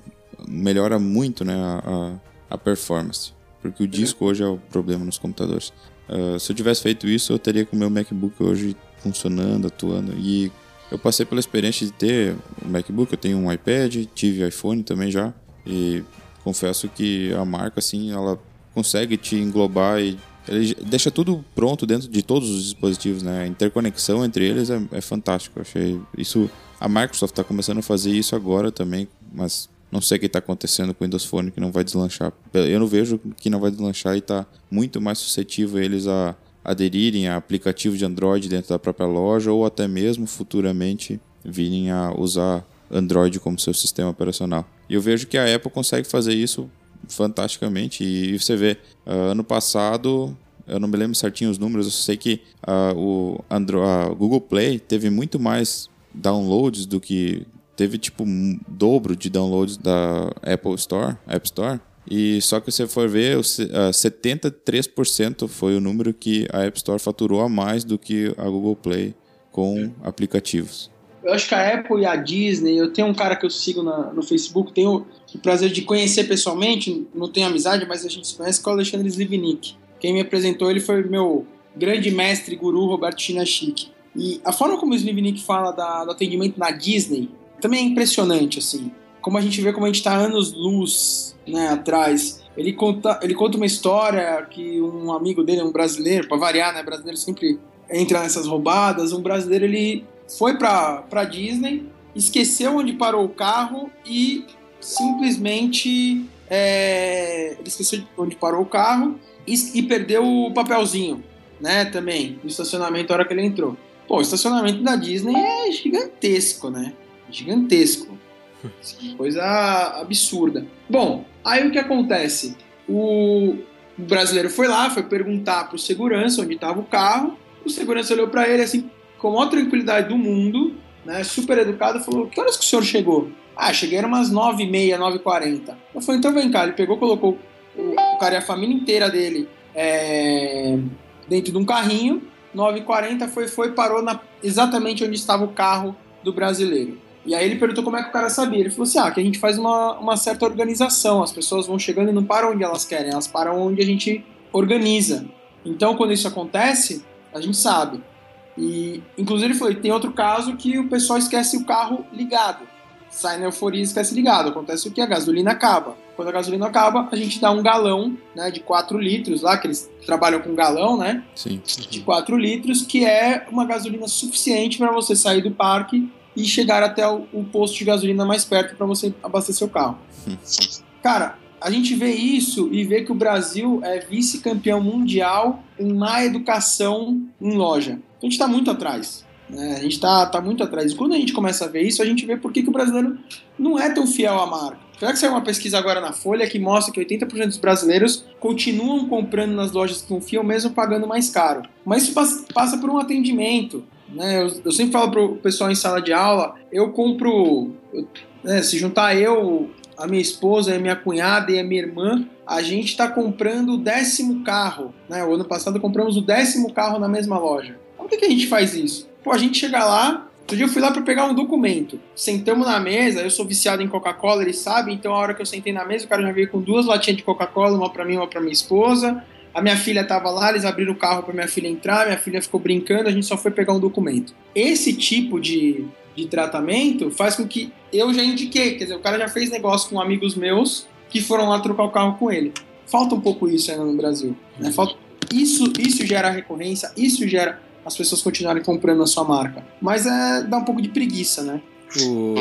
melhora muito né, a, a performance. Porque o disco hoje é o problema nos computadores. Uh, se eu tivesse feito isso, eu teria com o meu MacBook hoje funcionando, atuando. E eu passei pela experiência de ter um MacBook, eu tenho um iPad, tive iPhone também já. E confesso que a marca, assim, ela consegue te englobar e ele deixa tudo pronto dentro de todos os dispositivos, né? A interconexão entre eles é, é fantástico. Eu achei isso. A Microsoft está começando a fazer isso agora também, mas Não sei o que está acontecendo com o Windows Phone que não vai deslanchar. Eu não vejo que não vai deslanchar e está muito mais suscetível eles a aderirem a aplicativos de Android dentro da própria loja ou até mesmo futuramente virem a usar Android como seu sistema operacional. E eu vejo que a Apple consegue fazer isso fantasticamente. E você vê, uh, ano passado, eu não me lembro certinho os números, eu sei que uh, o Android, uh, Google Play teve muito mais downloads do que. Teve tipo um dobro de downloads da Apple Store, App Store. E só que você for ver, 73% foi o número que a App Store faturou a mais do que a Google Play com aplicativos. Eu acho que a Apple e a Disney, eu tenho um cara que eu sigo na, no Facebook, tenho o prazer de conhecer pessoalmente, não tenho amizade, mas a gente se conhece, que é o Alexandre Slivnik. Quem me apresentou ele foi meu grande mestre guru Roberto Chinachik. E a forma como o Slivnik fala da, do atendimento na Disney também é impressionante, assim. Como a gente vê como a gente está anos-luz né, atrás. Ele conta, ele conta uma história que um amigo dele, um brasileiro, para variar, né? Brasileiro sempre entra nessas roubadas. Um brasileiro ele foi para pra Disney, esqueceu onde parou o carro e simplesmente é, ele esqueceu onde parou o carro e, e, perdeu o papelzinho, né? Também no estacionamento na hora que ele entrou. Pô, o estacionamento da Disney é gigantesco, né? Gigantesco. Coisa absurda. Bom, aí o que acontece? O brasileiro foi lá, foi perguntar pro segurança onde estava o carro. O segurança olhou para ele assim, com a maior tranquilidade do mundo, né, super educado, falou: Que horas que o senhor chegou? Ah, cheguei umas 9h30, 9h40. Eu falei: Então vem cá. Ele pegou, colocou o, o cara e a família inteira dele é, dentro de um carrinho. 9h40 foi, foi parou na, exatamente onde estava o carro do brasileiro. E aí ele perguntou como é que o cara sabia. Ele falou assim: ah, que a gente faz uma, uma certa organização. As pessoas vão chegando e não param onde elas querem, elas param onde a gente organiza. Então, quando isso acontece, a gente sabe. E, inclusive, ele falou: tem outro caso que o pessoal esquece o carro ligado. Sai na euforia e esquece ligado. Acontece o que? A gasolina acaba. Quando a gasolina acaba, a gente dá um galão né, de 4 litros lá, que eles trabalham com galão, né? Sim. De 4 litros, que é uma gasolina suficiente para você sair do parque e chegar até o, o posto de gasolina mais perto para você abastecer o carro. Cara, a gente vê isso e vê que o Brasil é vice-campeão mundial em má educação em loja. A gente está muito atrás. Né? A gente está tá muito atrás. E quando a gente começa a ver isso, a gente vê por que, que o brasileiro não é tão fiel à marca. Será que saiu uma pesquisa agora na Folha que mostra que 80% dos brasileiros continuam comprando nas lojas que confiam, mesmo pagando mais caro. Mas isso passa por um atendimento. Né? Eu, eu sempre falo pro pessoal em sala de aula, eu compro. Eu, né, se juntar eu, a minha esposa, a minha cunhada e a minha irmã, a gente está comprando o décimo carro. Né? O ano passado compramos o décimo carro na mesma loja. Por que, que a gente faz isso? Pô, a gente chega lá. Outro dia eu fui lá para pegar um documento. Sentamos na mesa, eu sou viciado em Coca-Cola, ele sabe, então a hora que eu sentei na mesa, o cara já veio com duas latinhas de Coca-Cola, uma para mim, uma para minha esposa. A minha filha estava lá, eles abriram o carro para minha filha entrar, minha filha ficou brincando, a gente só foi pegar um documento. Esse tipo de, de tratamento faz com que eu já indiquei, quer dizer, o cara já fez negócio com amigos meus que foram lá trocar o carro com ele. Falta um pouco isso ainda no Brasil. Né? Falta, isso, isso gera recorrência, isso gera as pessoas continuarem comprando a sua marca. Mas é, dá um pouco de preguiça, né? O...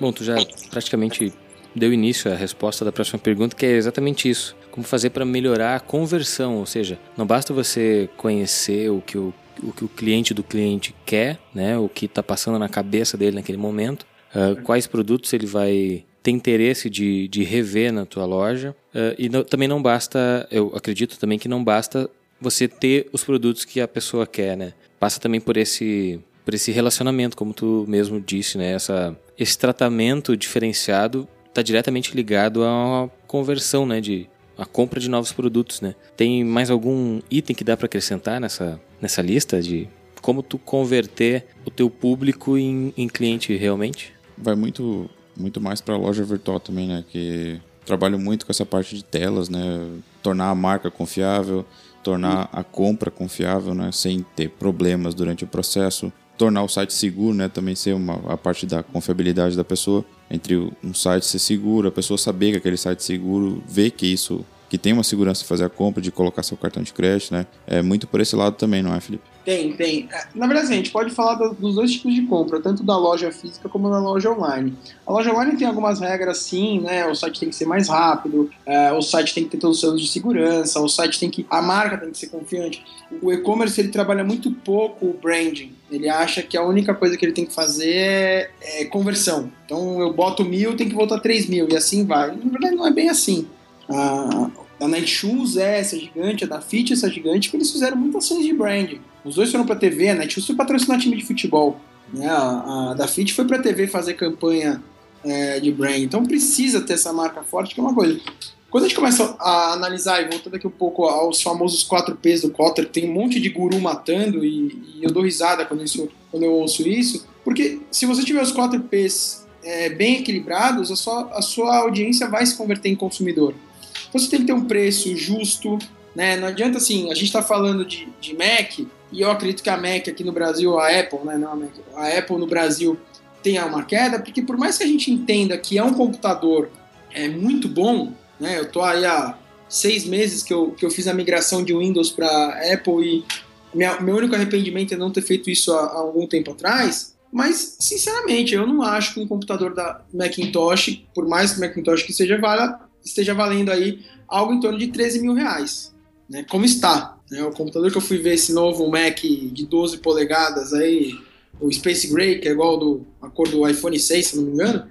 Bom, tu já praticamente deu início à resposta da próxima pergunta, que é exatamente isso. Como fazer para melhorar a conversão, ou seja, não basta você conhecer o que o, o, que o cliente do cliente quer, né, o que está passando na cabeça dele naquele momento, uh, quais produtos ele vai ter interesse de, de rever na tua loja. Uh, e não, também não basta, eu acredito também que não basta você ter os produtos que a pessoa quer, né? Passa também por esse por esse relacionamento, como tu mesmo disse, né? Essa, esse tratamento diferenciado está diretamente ligado à conversão, né? De a compra de novos produtos, né? Tem mais algum item que dá para acrescentar nessa, nessa lista de como tu converter o teu público em, em cliente realmente? Vai muito muito mais para a loja virtual também, né? Que trabalho muito com essa parte de telas, né? Tornar a marca confiável, tornar a compra confiável, né, sem ter problemas durante o processo, tornar o site seguro, né, também ser uma a parte da confiabilidade da pessoa, entre um site ser seguro, a pessoa saber que aquele site é seguro, ver que isso que tem uma segurança de fazer a compra, de colocar seu cartão de crédito, né? É muito por esse lado também, não é, Felipe? Tem, tem. É, na verdade, assim, a gente pode falar dos dois tipos de compra, tanto da loja física como da loja online. A loja online tem algumas regras, sim, né? O site tem que ser mais rápido, é, o site tem que ter todos os selos de segurança, o site tem que. A marca tem que ser confiante. O e-commerce ele trabalha muito pouco o branding. Ele acha que a única coisa que ele tem que fazer é, é conversão. Então eu boto mil, tem que voltar três mil, e assim vai. Na verdade, não é bem assim. A, a Netshoes é essa gigante, a da Fit é essa gigante, porque eles fizeram muitas ações de branding. Os dois foram para TV, a Netshoes foi patrocinar time de futebol. Né? A, a da Fit foi para TV fazer campanha é, de brand. Então precisa ter essa marca forte, que é uma coisa. Quando a gente começa a analisar, e voltando aqui um pouco aos famosos 4Ps do Cotter, tem um monte de guru matando, e, e eu dou risada quando, isso, quando eu ouço isso, porque se você tiver os 4Ps é, bem equilibrados, a sua, a sua audiência vai se converter em consumidor. Então você tem que ter um preço justo, né? Não adianta assim, a gente está falando de, de Mac, e eu acredito que a Mac aqui no Brasil, a Apple, né? Não a Mac, a Apple no Brasil tenha uma queda, porque por mais que a gente entenda que é um computador é muito bom, né? Eu tô aí há seis meses que eu, que eu fiz a migração de Windows para Apple e minha, meu único arrependimento é não ter feito isso há, há, algum tempo atrás. Mas, sinceramente, eu não acho que um computador da Macintosh, por mais que o Macintosh que seja vala, esteja valendo aí algo em torno de 13 mil reais, né? Como está. Né? O computador que eu fui ver, esse novo Mac de 12 polegadas aí, o Space Gray, que é igual do, a cor do iPhone 6, se não me engano,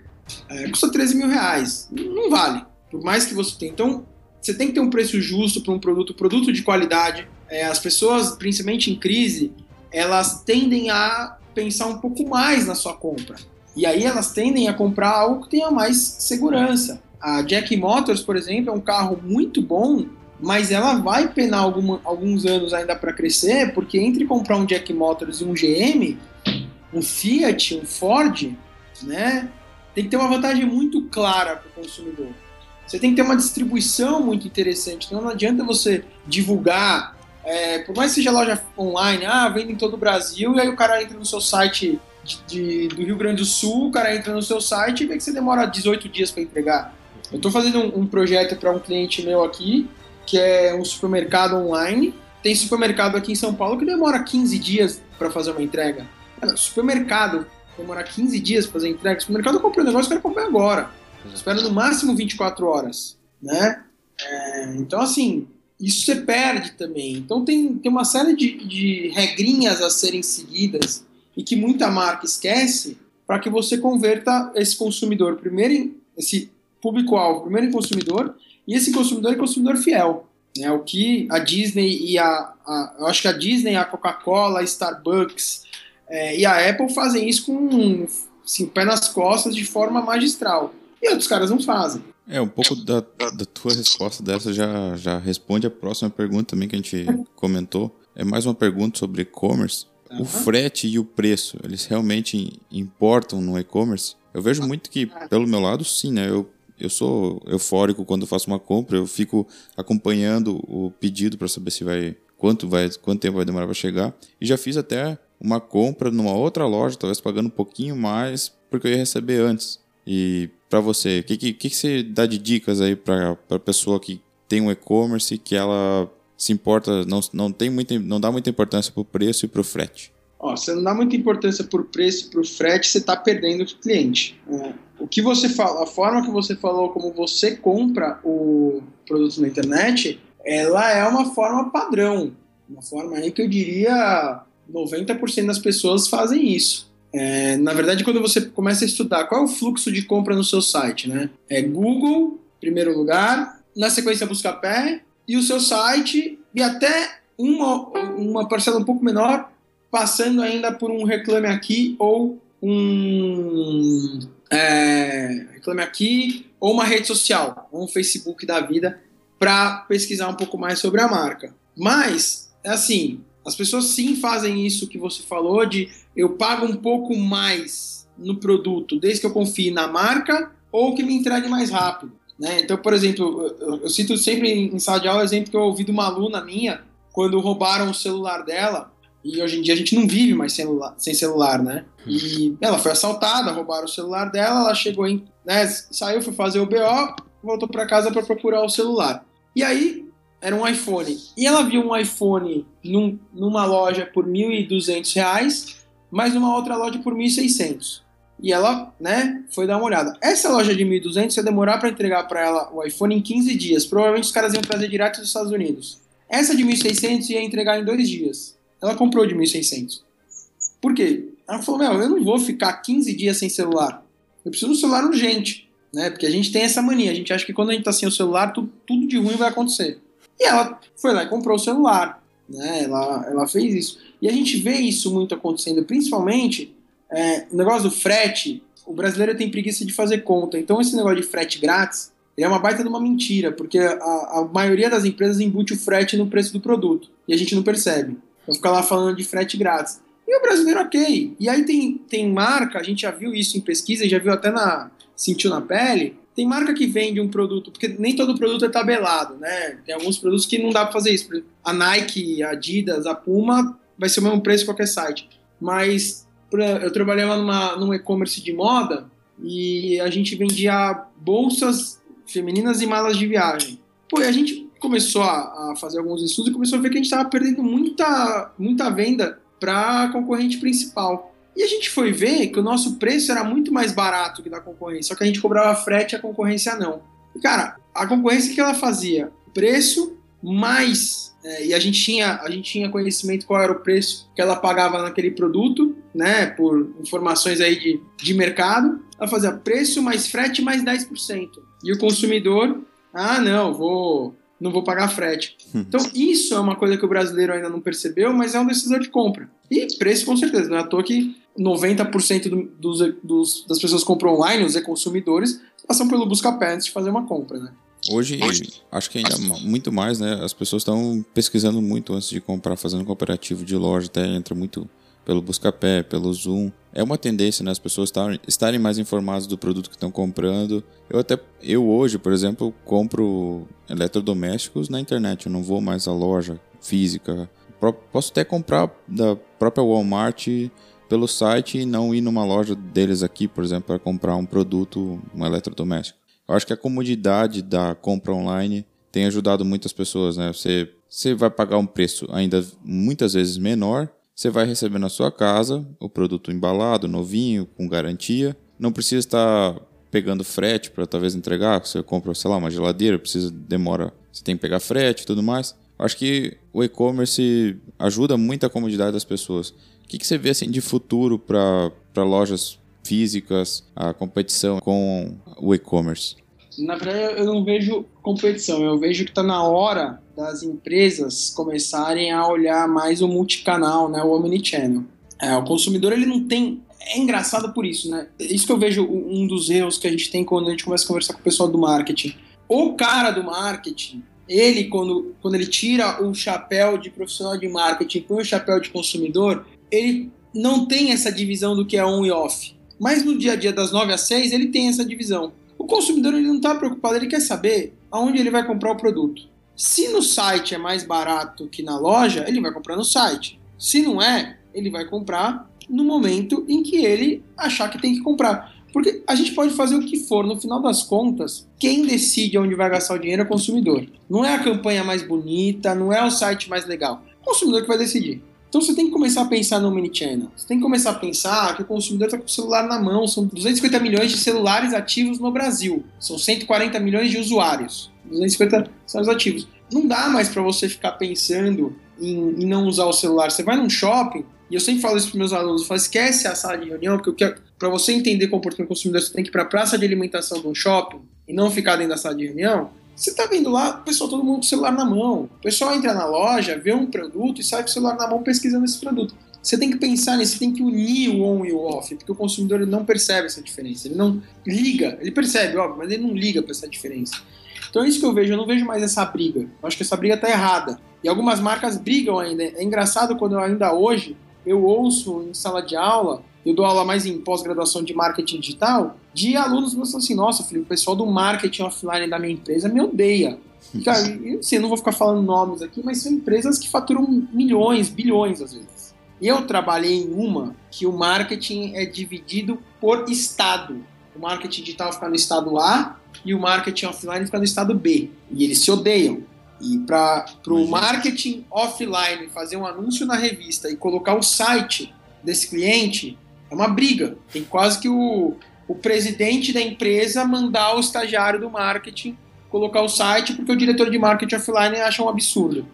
é, custa 13 mil reais. Não vale, por mais que você tenha. Então, você tem que ter um preço justo para um produto, produto de qualidade. É, as pessoas, principalmente em crise, elas tendem a pensar um pouco mais na sua compra. E aí elas tendem a comprar algo que tenha mais segurança. A Jack Motors, por exemplo, é um carro muito bom, mas ela vai penar alguns anos ainda para crescer, porque entre comprar um Jack Motors e um GM, um Fiat, um Ford, né, tem que ter uma vantagem muito clara para o consumidor. Você tem que ter uma distribuição muito interessante. Então não adianta você divulgar, é, por mais que seja loja online, ah, vende em todo o Brasil, e aí o cara entra no seu site de, de, do Rio Grande do Sul, o cara entra no seu site e vê que você demora 18 dias para entregar. Eu estou fazendo um, um projeto para um cliente meu aqui, que é um supermercado online. Tem supermercado aqui em São Paulo que demora 15 dias para fazer uma entrega. Cara, supermercado demora 15 dias para fazer entrega. Supermercado eu comprei um negócio, eu quero comprar agora. Espera no máximo 24 horas, né? É, então, assim, isso você perde também. Então, tem, tem uma série de, de regrinhas a serem seguidas e que muita marca esquece para que você converta esse consumidor primeiro, esse público-alvo, primeiro em consumidor, e esse consumidor é consumidor fiel. É o que a Disney e a, a eu acho que a Disney, a Coca-Cola, a Starbucks é, e a Apple fazem isso com assim, pé nas costas de forma magistral. E outros caras não fazem. É, um pouco da, da tua resposta dessa já, já responde a próxima pergunta também que a gente comentou. É mais uma pergunta sobre e-commerce. Uhum. O frete e o preço, eles realmente importam no e-commerce? Eu vejo muito que, pelo meu lado, sim, né? Eu eu sou eufórico quando faço uma compra, eu fico acompanhando o pedido para saber se vai quanto vai quanto tempo vai demorar para chegar. E já fiz até uma compra numa outra loja, talvez pagando um pouquinho mais, porque eu ia receber antes. E para você, o que, que, que, você dá de dicas aí para a pessoa que tem um e-commerce que ela se importa, não, não, tem muita, não dá muita importância para o preço e para o frete? Ó, você não dá muita importância por preço o frete, você está perdendo o cliente. É, o que você fala, a forma que você falou, como você compra o produto na internet, ela é uma forma padrão. Uma forma aí que eu diria 90% das pessoas fazem isso. É, na verdade, quando você começa a estudar qual é o fluxo de compra no seu site, né? É Google, primeiro lugar, na sequência Buscapé, e o seu site, e até uma, uma parcela um pouco menor passando ainda por um reclame aqui ou um é, reclame aqui ou uma rede social, um Facebook da vida, para pesquisar um pouco mais sobre a marca. Mas, é assim, as pessoas sim fazem isso que você falou de eu pago um pouco mais no produto, desde que eu confie na marca ou que me entregue mais rápido. Né? Então, por exemplo, eu, eu cito sempre em sala de aula o exemplo que eu ouvi de uma aluna minha, quando roubaram o celular dela, e hoje em dia a gente não vive mais sem celular, né? E ela foi assaltada, roubaram o celular dela, ela chegou em. Né, saiu, foi fazer o BO, voltou para casa para procurar o celular. E aí, era um iPhone. E ela viu um iPhone num, numa loja por R$ 1.200, mas numa outra loja por R$ 1.600. E ela, né, foi dar uma olhada. Essa loja de 1.200 ia demorar para entregar para ela o iPhone em 15 dias. Provavelmente os caras iam trazer direto dos Estados Unidos. Essa de 1.600 ia entregar em dois dias. Ela comprou de 1.600. Por quê? Ela falou, meu, eu não vou ficar 15 dias sem celular. Eu preciso um celular urgente, né? Porque a gente tem essa mania. A gente acha que quando a gente tá sem o celular, tudo, tudo de ruim vai acontecer. E ela foi lá e comprou o celular, né? Ela, ela fez isso. E a gente vê isso muito acontecendo, principalmente é, o negócio do frete. O brasileiro tem preguiça de fazer conta. Então esse negócio de frete grátis é uma baita de uma mentira, porque a, a maioria das empresas embute o frete no preço do produto e a gente não percebe. Vai ficar lá falando de frete grátis. E o brasileiro, ok. E aí tem, tem marca, a gente já viu isso em pesquisa, já viu até na. sentiu na pele. Tem marca que vende um produto, porque nem todo produto é tabelado, né? Tem alguns produtos que não dá para fazer isso. A Nike, a Adidas, a Puma vai ser o mesmo preço em qualquer site. Mas eu trabalhava numa, num e-commerce de moda e a gente vendia bolsas femininas e malas de viagem. Pô, e a gente começou a, a, fazer alguns estudos e começou a ver que a gente estava perdendo muita, muita venda para a concorrente principal. E a gente foi ver que o nosso preço era muito mais barato que da concorrência, só que a gente cobrava frete e a concorrência não. E, cara, a concorrência que ela fazia? Preço mais é, e a gente tinha a gente tinha conhecimento qual era o preço que ela pagava naquele produto, né, por informações aí de, de mercado. Ela fazia preço mais frete mais 10%. E o consumidor, ah, não, vou não vou pagar frete. Hum. Então, isso é uma coisa que o brasileiro ainda não percebeu, mas é um decisor de compra. E preço, com certeza. Não é à toa que 90% do, dos, dos, das pessoas que compram online, os e-consumidores, passam pelo busca-pé antes de fazer uma compra, né? Hoje, acho que ainda muito mais, né? As pessoas estão pesquisando muito antes de comprar, fazendo comparativo de loja, até entra muito pelo Buscapé, pelo Zoom. É uma tendência, né? As pessoas estarem mais informadas do produto que estão comprando. Eu até, eu hoje, por exemplo, compro eletrodomésticos na internet. Eu não vou mais à loja física. Posso até comprar da própria Walmart pelo site e não ir numa loja deles aqui, por exemplo, para comprar um produto, um eletrodoméstico. Eu acho que a comodidade da compra online tem ajudado muitas pessoas, né? Você, você vai pagar um preço ainda muitas vezes menor você vai receber na sua casa o produto embalado, novinho, com garantia. Não precisa estar pegando frete para talvez entregar. Você compra, sei lá, uma geladeira, precisa demora, você tem que pegar frete e tudo mais. Acho que o e-commerce ajuda muito a comodidade das pessoas. O que, que você vê assim de futuro para lojas físicas, a competição com o e-commerce? Na verdade, eu não vejo competição, eu vejo que está na hora das empresas começarem a olhar mais o multicanal, né, o omnichannel. É, o consumidor ele não tem é engraçado por isso, né? Isso que eu vejo um dos erros que a gente tem quando a gente começa a conversar com o pessoal do marketing. O cara do marketing, ele quando, quando ele tira o chapéu de profissional de marketing, põe o chapéu de consumidor, ele não tem essa divisão do que é on e off. Mas no dia a dia das 9 às 6, ele tem essa divisão. O consumidor ele não está preocupado, ele quer saber aonde ele vai comprar o produto. Se no site é mais barato que na loja, ele vai comprar no site. Se não é, ele vai comprar no momento em que ele achar que tem que comprar. Porque a gente pode fazer o que for, no final das contas, quem decide onde vai gastar o dinheiro é o consumidor. Não é a campanha mais bonita, não é o site mais legal. É o consumidor que vai decidir. Então você tem que começar a pensar no mini channel. Você tem que começar a pensar que o consumidor está com o celular na mão. São 250 milhões de celulares ativos no Brasil. São 140 milhões de usuários. 250 celulares ativos. Não dá mais para você ficar pensando em, em, não usar o celular. Você vai num shopping, e eu sempre falo isso para meus alunos, falo, esquece a sala de reunião, porque para você entender comportamento do consumidor, você tem que ir para a praça de alimentação de um shopping e não ficar dentro da sala de reunião. Você tá vendo lá, pessoal, todo mundo com o celular na mão. O pessoal entra na loja, vê um produto e sai com o celular na mão pesquisando esse produto. Você tem que pensar nisso, você tem que unir o on e o off, porque o consumidor não percebe essa diferença. Ele não liga, ele percebe, óbvio, mas ele não liga para essa diferença. Então é isso que eu vejo, eu não vejo mais essa briga. Eu acho que essa briga tá errada. E algumas marcas brigam ainda. É engraçado quando eu, ainda hoje eu ouço em sala de aula eu dou aula mais em pós-graduação de marketing digital, de alunos que assim, nossa, filho, o pessoal do marketing offline da minha empresa me odeia. Cara, eu, assim, eu não vou ficar falando nomes aqui, mas são empresas que faturam milhões, bilhões às vezes. Eu trabalhei em uma que o marketing é dividido por estado. O o marketing digital fica no estado A e o marketing offline fica no estado B. E eles se odeiam. E para o marketing offline fazer um anúncio na revista e colocar o site desse cliente, é uma briga. Tem quase que o, o presidente da empresa mandar o estagiário do marketing colocar o site porque o diretor de marketing offline acha um absurdo,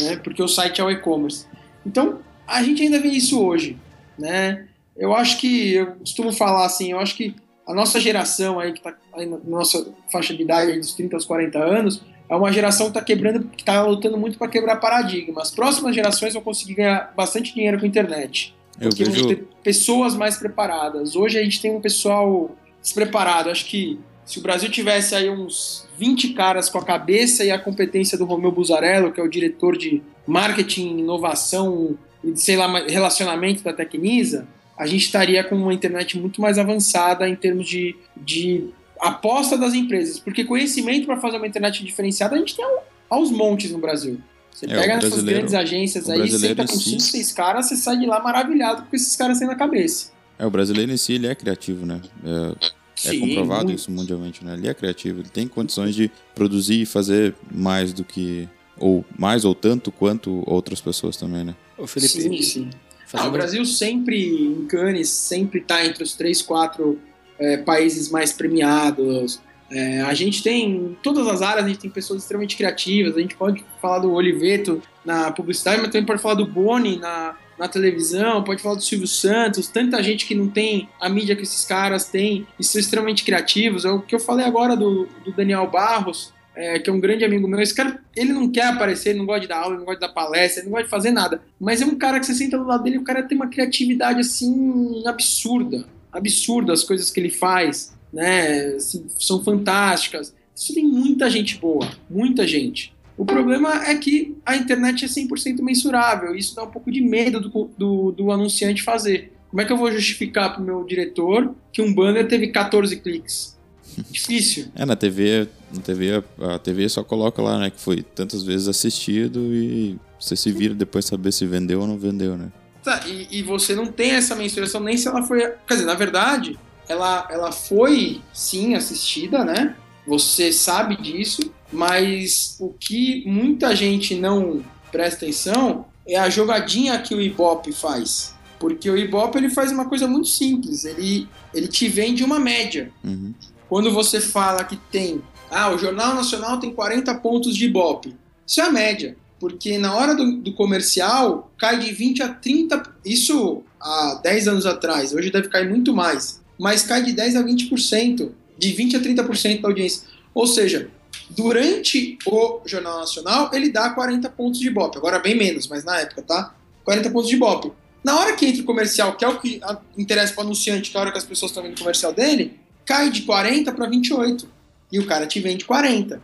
né? Porque o site é o e-commerce. Então, a gente ainda vê isso hoje, né? Eu acho que, eu costumo falar assim, eu acho que a nossa geração aí, que está na nossa faixa de idade dos 30 aos 40 anos, é uma geração que está quebrando, que está lutando muito para quebrar paradigmas. As próximas gerações vão conseguir ganhar bastante dinheiro com a internet. Porque vejo... vão ter pessoas mais preparadas. Hoje a gente tem um pessoal despreparado. Acho que se o Brasil tivesse aí uns 20 caras com a cabeça e a competência do Romeu Buzarello, que é o diretor de marketing, inovação e, sei lá, relacionamento da Tecnisa, a gente estaria com uma internet muito mais avançada em termos de, de aposta das empresas. Porque conhecimento para fazer uma internet diferenciada a gente tem aos montes no Brasil. Você É, pega o nessas brasileiro- grandes agências o aí, senta com em si- 5, 6 caras, você sai de lá maravilhado com o esses caras têm na cabeça. É, o brasileiro em si, ele é criativo, né? É, é Sim, comprovado muito. isso mundialmente, né? Ele é criativo, ele tem condições de produzir e fazer mais do que... Ou mais ou tanto quanto outras pessoas também, né? Ô, Felipe, Sim, sim. Ah, o Brasil sempre, em Cannes, sempre está entre os três, quatro é, países mais premiados. É, a gente tem, em todas as áreas, a gente tem pessoas extremamente criativas. A gente pode falar do Oliveto na publicidade, mas também pode falar do Boni na, na televisão, pode falar do Silvio Santos. Tanta gente que não tem a mídia que esses caras têm e são extremamente criativos. É o que eu falei agora do, do Daniel Barros, é, que é um grande amigo meu. Esse cara, ele não quer aparecer, ele não gosta de dar aula, ele não gosta de dar palestra, ele não gosta de fazer nada. Mas é um cara que você senta do lado dele, o cara tem uma criatividade assim absurda, absurda as coisas que ele faz, né? Assim, são fantásticas. Isso tem muita gente boa, muita gente. O problema é que a internet é 100% mensurável. e Isso dá um pouco de medo do, do, do anunciante fazer. Como é que eu vou justificar para o meu diretor que um banner teve 14 cliques? Difícil. É, na TV, na TV, a TV só coloca lá, né, que foi tantas vezes assistido e você se vira depois saber se vendeu ou não vendeu, né? Tá, e, e você não tem essa mensuração nem se ela foi. Quer dizer, na verdade, ela, ela foi sim assistida, né? Você sabe disso, mas o que muita gente não presta atenção é a jogadinha que o Ibope faz. Porque o Ibope ele faz uma coisa muito simples, ele, ele te vende uma média. Uhum. Quando você fala que tem, ah, o Jornal Nacional tem 40 pontos de Ibope, isso é a média. Porque na hora do, do comercial cai de 20 a 30, isso há 10 anos atrás, hoje deve cair muito mais, mas cai de 10 a 20%, de 20 a 30% da audiência. Ou seja, durante o Jornal Nacional ele dá 40 pontos de Ibope, agora bem menos, mas na época, tá? 40 pontos de Ibope. Na hora que entra o comercial, que é o que interessa para o anunciante, que é a hora que as pessoas estão vendo o comercial dele, cai de 40 para 28. E o cara te vende 40.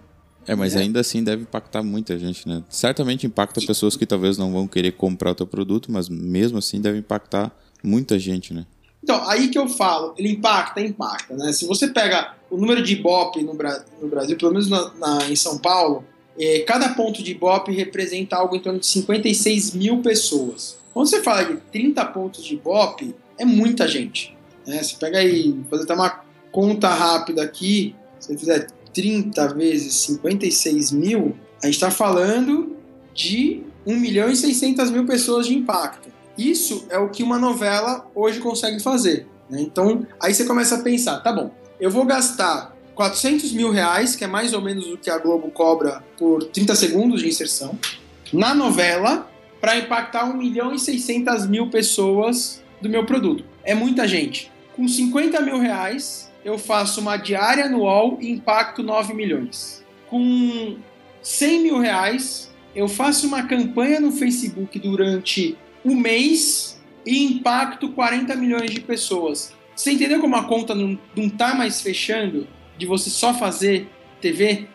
É, mas ainda assim deve impactar muita gente, né? Certamente impacta pessoas que talvez não vão querer comprar o teu produto, mas mesmo assim deve impactar muita gente, né? Então, aí que eu falo, ele impacta, impacta, né? Se você pega o número de Ibope no, Bra- no Brasil, pelo menos na, na- em São Paulo, eh, cada ponto de Ibope representa algo em torno de 56 mil pessoas. Quando você fala de 30 pontos de Ibope, é muita gente. Né? Você pega aí, fazer até uma conta rápida aqui, se você fizer 30 vezes 56 mil, a gente está falando de 1 milhão e 600 mil pessoas de impacto. Isso é o que uma novela hoje consegue fazer. né? Então, aí você começa a pensar, tá bom, eu vou gastar 400 mil reais, que é mais ou menos o que a Globo cobra por 30 segundos de inserção, na novela, para impactar 1 milhão e 600 mil pessoas do meu produto. É muita gente. Com 50 mil reais, eu faço uma diária anual e impacto 9 milhões. Com 100 mil reais, eu faço uma campanha no Facebook durante um mês e impacto 40 milhões de pessoas. Você entendeu como a conta não, não tá mais fechando de você só fazer TV?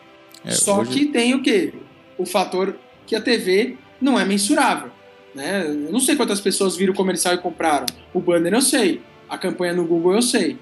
É, só hoje- que tem o quê? O fator que a TV não é mensurável. Né? Eu não sei quantas pessoas viram o comercial e compraram. O banner eu sei. A campanha no Google eu sei.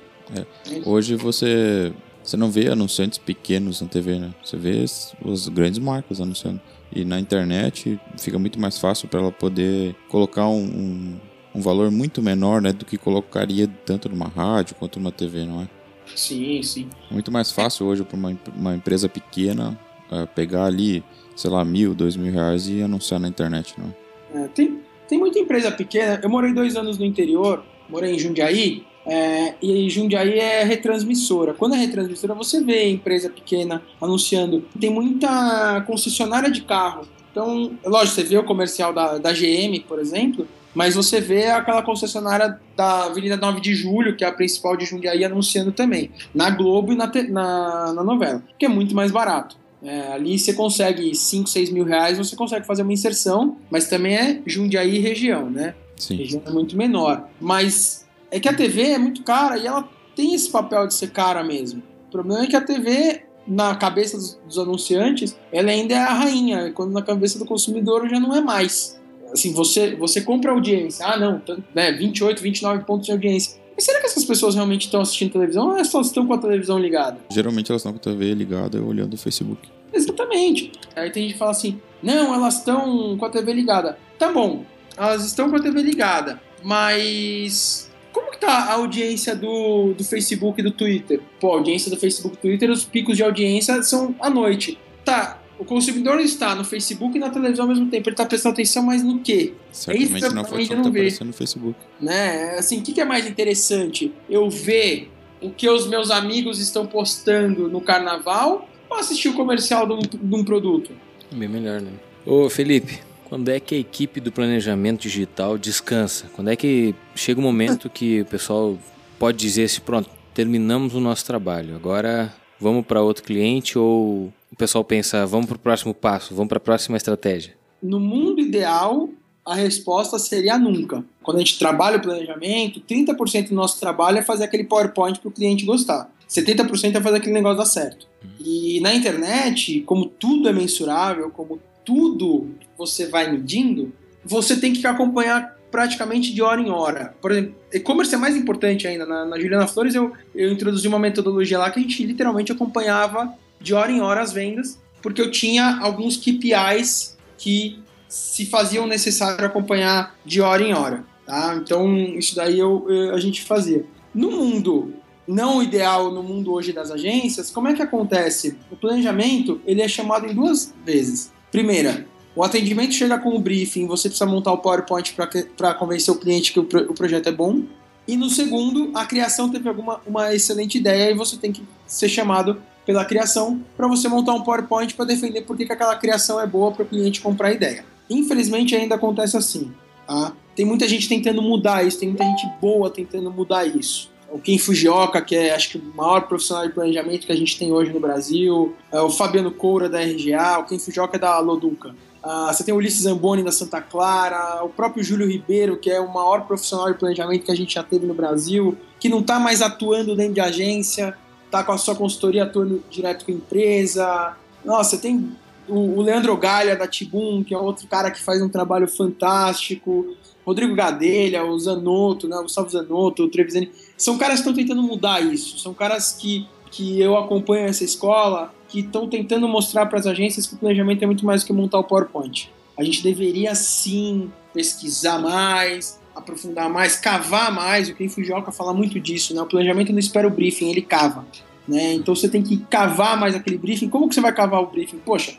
Hoje você você não vê anunciantes pequenos na TV, né? Você vê as grandes marcas anunciando. E na internet fica muito mais fácil para ela poder colocar um, um, um valor muito menor né, do que colocaria tanto numa rádio quanto numa TV, não é? Sim, sim. Muito mais fácil hoje para uma, uma empresa pequena uh, pegar ali, sei lá, mil, dois mil reais e anunciar na internet, não é? tem, tem muita empresa pequena. Eu morei dois anos no interior, morei em Jundiaí, é, e Jundiaí é retransmissora. Quando é retransmissora, você vê empresa pequena anunciando. Tem muita concessionária de carro. Então, lógico, você vê o comercial da, da GM, por exemplo, mas você vê aquela concessionária da Avenida 9 de Julho, que é a principal de Jundiaí, anunciando também, na Globo e na, na, na novela, que é muito mais barato. É, ali você consegue 5, 6 mil reais, você consegue fazer uma inserção, mas também é Jundiaí região, né? Sim. A região é muito menor. Mas é que a TV é muito cara e ela tem esse papel de ser cara mesmo. O problema é que a TV, na cabeça dos, dos anunciantes, ela ainda é a rainha, quando na cabeça do consumidor já não é mais assim, você, você compra audiência. Ah, não, né, 28, 29 pontos de audiência. Mas será que essas pessoas realmente estão assistindo televisão ou elas só estão com a televisão ligada? Geralmente elas estão com a TV ligada olhando o Facebook. Exatamente. Aí tem gente que fala assim: não, elas estão com a TV ligada. Tá bom, elas estão com a TV ligada, mas como que tá a audiência do, do Facebook e do Twitter? Pô, a audiência do Facebook e do Twitter, os picos de audiência são à noite. Tá, o consumidor está no Facebook e na televisão ao mesmo tempo. Ele está prestando atenção mais no quê? Certamente é isso não foi só não tá aparecendo no Facebook. Né? Assim, o que, que é mais interessante? Eu ver o que os meus amigos estão postando no carnaval ou assistir o comercial de um, de um produto? Bem melhor, né? Ô, Felipe, quando é que a equipe do planejamento digital descansa? Quando é que chega o um momento que o pessoal pode dizer assim, pronto, terminamos o nosso trabalho, agora vamos para outro cliente ou o pessoal pensa, vamos para o próximo passo, vamos para a próxima estratégia? No mundo ideal, a resposta seria nunca. Quando a gente trabalha o planejamento, 30% do nosso trabalho é fazer aquele PowerPoint para o cliente gostar. 70% é fazer aquele negócio dar certo. E na internet, como tudo é mensurável, como tudo você vai medindo, você tem que acompanhar praticamente de hora em hora. Por exemplo, e-commerce é mais importante ainda. Na, na Juliana Flores eu, eu introduzi uma metodologia lá que a gente literalmente acompanhava de hora em hora as vendas, porque eu tinha alguns KPIs que se faziam necessário acompanhar de hora em hora. Tá? Então, isso daí eu, eu, a gente fazia. No mundo não ideal, no mundo hoje das agências, como é que acontece? O planejamento ele é chamado em duas vezes. Primeira, o atendimento chega com o briefing, você precisa montar o PowerPoint para convencer o cliente que o, pro, o projeto é bom. E no segundo, a criação teve alguma uma excelente ideia e você tem que ser chamado pela criação para você montar um PowerPoint para defender por que, aquela criação é boa para o cliente comprar a ideia. Infelizmente ainda acontece assim. Tá? Tem muita gente tentando mudar isso, tem muita gente boa tentando mudar isso. O Ken Fujioka, que é acho que o maior profissional de planejamento que a gente tem hoje no Brasil, é o Fabiano Coura da RGA, o Ken Fujioka é da Loduca. Uh, você tem o Ulisses Zamboni da Santa Clara, o próprio Júlio Ribeiro, que é o maior profissional de planejamento que a gente já teve no Brasil, que não está mais atuando dentro de agência, tá com a sua consultoria atuando direto com a empresa. Nossa, tem o, Leandro Galha da Tibum, que é outro cara que faz um trabalho fantástico. Rodrigo Gadelha, o Zanotto, né, o Gustavo Zanotto, o Trevisani. São caras que estão tentando mudar isso. São caras que, que eu acompanho essa escola, que estão tentando mostrar para as agências que o planejamento é muito mais do que montar o PowerPoint. A gente deveria sim pesquisar mais, aprofundar mais, cavar mais. O Ken Fujioka fala muito disso, né? O planejamento não espera o briefing, ele cava. Né? Então você tem que cavar mais aquele briefing. Como que você vai cavar o briefing? Poxa,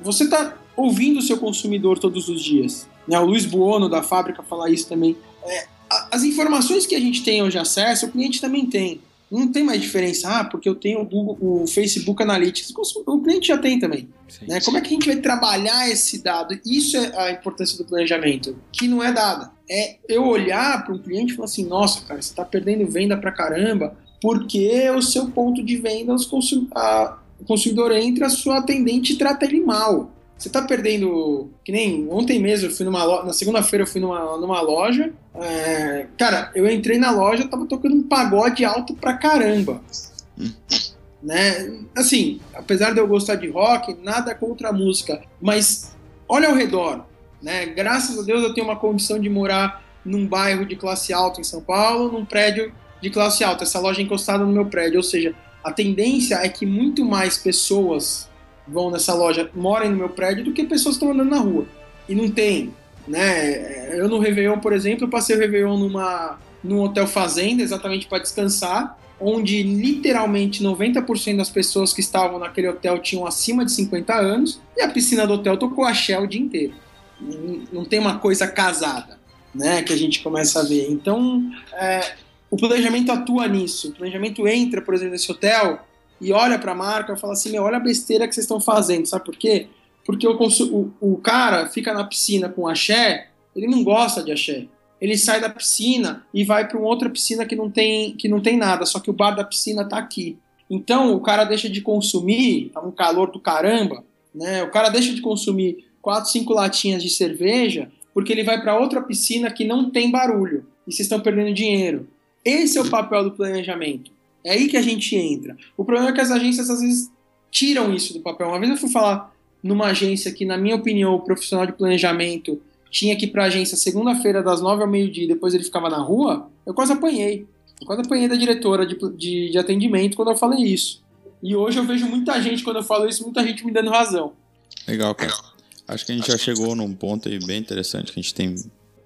você está ouvindo o seu consumidor todos os dias. Né? O Luiz Buono da fábrica fala isso também. É, as informações que a gente tem hoje acesso, o cliente também tem. Não tem mais diferença, ah, porque eu tenho o, Google, o Facebook Analytics. O cliente já tem também. Sim, né? Sim. Como é que a gente vai trabalhar esse dado? Isso é a importância do planejamento, que não é dada. É eu olhar para um cliente e falar assim: nossa, cara, você está perdendo venda pra caramba, porque o seu ponto de venda, os consum a, o consumidor entra, a sua atendente trata ele mal. Você tá perdendo. Que nem ontem mesmo, eu fui numa loja. Na segunda-feira eu fui numa, numa loja. É, cara, eu entrei na loja, tava tocando um pagode alto pra caramba. né? Assim, apesar de eu gostar de rock, nada contra a música. Mas olha ao redor. Né? Graças a Deus eu tenho uma condição de morar num bairro de classe alta em São Paulo, num prédio de classe alta. Essa loja é encostada no meu prédio. Ou seja, a tendência é que muito mais pessoas vão nessa loja moram no meu prédio do que pessoas que estão andando na rua. E não tem, né? Eu no Réveillon, por exemplo, eu passei o Réveillon numa, num hotel fazenda, exatamente para descansar. onde literalmente 90% das pessoas que estavam naquele hotel tinham acima de 50 anos, e a piscina do hotel tocou axé o dia inteiro. Não tem uma coisa casada, né, que a gente começa a ver. Então, é, o planejamento atua nisso. O planejamento entra, por exemplo, nesse hotel e olha para a marca e fala assim: meu, olha a besteira que vocês estão fazendo. Sabe por quê? Porque o, o, o cara fica na piscina com axé, ele não gosta de axé. Ele sai da piscina e vai para uma outra piscina que não tem que não tem nada, só que o bar da piscina está aqui. Então o cara deixa de consumir, tá um calor do caramba, né? O cara deixa de consumir quatro, cinco latinhas de cerveja porque ele vai para outra piscina que não tem barulho e vocês estão perdendo dinheiro. Esse é o papel do planejamento. É aí que a gente entra. O problema é que as agências às vezes tiram isso do papel. Uma vez eu fui falar numa agência que, na minha opinião, o profissional de planejamento tinha que ir para a agência segunda-feira das nove ao meio-dia e depois ele ficava na rua, eu quase apanhei. Eu quase apanhei da diretora de, de, de atendimento quando eu falei isso. E hoje eu vejo muita gente, quando eu falo isso, muita gente me dando razão. Legal, cara. Acho que a gente já chegou num ponto aí bem interessante que a gente tem.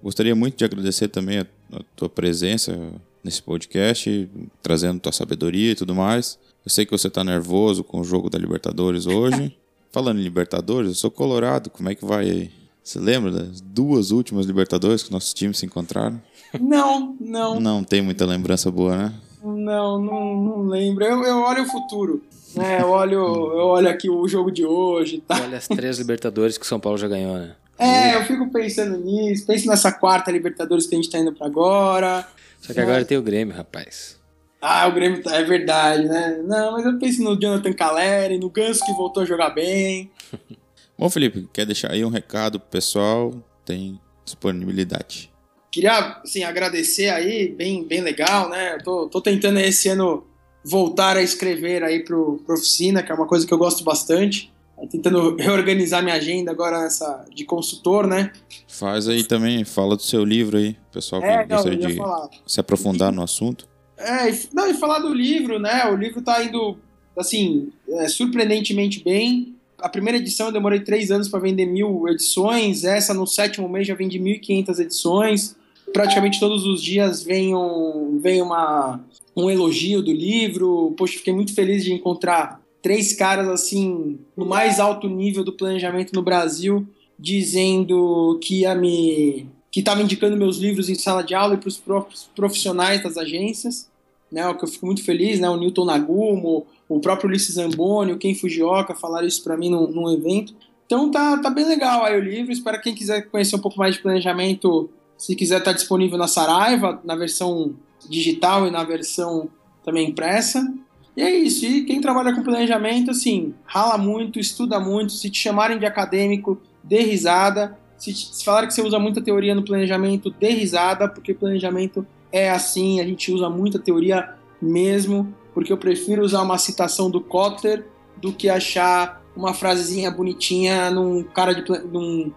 Gostaria muito de agradecer também a, a tua presença nesse podcast, trazendo tua sabedoria e tudo mais. Eu sei que você tá nervoso com o jogo da Libertadores hoje. Falando em Libertadores, eu sou colorado, como é que vai aí? Você lembra das duas últimas Libertadores que nossos times se encontraram? Não, não. Não tem muita lembrança boa, né? Não, não, não lembro. Eu, eu olho o futuro. Né? Eu, olho, eu olho aqui o jogo de hoje. Tá? Olha as três Libertadores que o São Paulo já ganhou, né? É, eu fico pensando nisso. Penso nessa quarta Libertadores que a gente tá indo pra agora. Só que agora tem o Grêmio, rapaz. Ah, o Grêmio tá, é verdade, né? Não, mas eu penso no Jonathan Caleri, no Ganso que voltou a jogar bem. Bom, Felipe, quer deixar aí um recado pro pessoal? Tem disponibilidade. Queria, assim, agradecer aí, bem, bem legal, né? Eu tô, tô tentando esse ano voltar a escrever aí pro, pro oficina, que é uma coisa que eu gosto bastante. Tentando reorganizar minha agenda agora nessa de consultor, né? Faz aí também, fala do seu livro aí, pessoal que É, não, gostaria ia de falar. se aprofundar no assunto. É, e, não, e falar do livro, né? O livro tá indo, assim, é, surpreendentemente bem. A primeira edição eu demorei três anos para vender mil edições. Essa, no sétimo mês, já vendi 1.500 edições. Praticamente todos os dias vem, um, vem uma, um elogio do livro. Poxa, fiquei muito feliz de encontrar três caras, assim, no mais alto nível do planejamento no Brasil, dizendo que ia me que estava indicando meus livros em sala de aula e para os profissionais das agências, né, o que eu fico muito feliz, né, o Newton Nagumo, o próprio Ulisses Zamboni, o Ken Fujioka falaram isso para mim num, num evento. Então tá, tá bem legal aí o livro, espero que quem quiser conhecer um pouco mais de planejamento, se quiser tá disponível na Saraiva, na versão digital e na versão também impressa. E é isso, e quem trabalha com planejamento, assim, rala muito, estuda muito, se te chamarem de acadêmico, dê risada, se, se falar que você usa muita teoria no planejamento, dê risada, porque planejamento é assim, a gente usa muita teoria mesmo, porque eu prefiro usar uma citação do Kotler do que achar uma frasezinha bonitinha num cara de num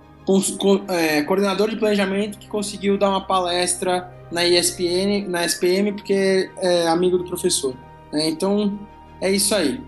é, coordenador de planejamento que conseguiu dar uma palestra na ESPN, na SPM, porque é amigo do professor. Né? Então é isso aí.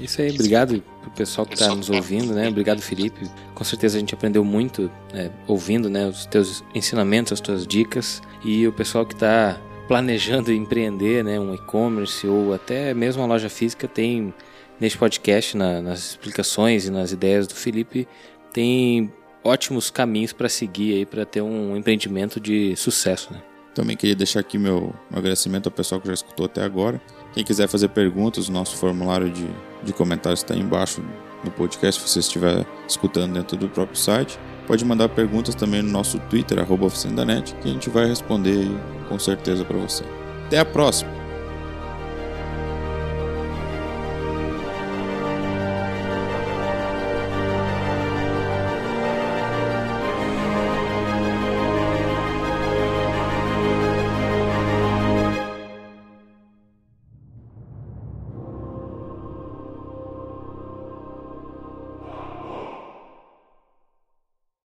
Isso aí, obrigado pro pessoal que está nos ouvindo, né? Obrigado, Felipe. Com certeza a gente aprendeu muito é, ouvindo, né? Os teus ensinamentos, as tuas dicas e o pessoal que está planejando empreender, né? Um e-commerce ou até mesmo uma loja física tem neste podcast, na- nas explicações e nas ideias do Felipe, tem ótimos caminhos para seguir aí para ter um empreendimento de sucesso, né? Também queria deixar aqui meu, meu agradecimento ao pessoal que já escutou até agora. Quem quiser fazer perguntas, o nosso formulário de, de comentários está embaixo no podcast, se você estiver escutando dentro do próprio site. Pode mandar perguntas também no nosso Twitter, arroba que a gente vai responder com certeza para você. Até a próxima!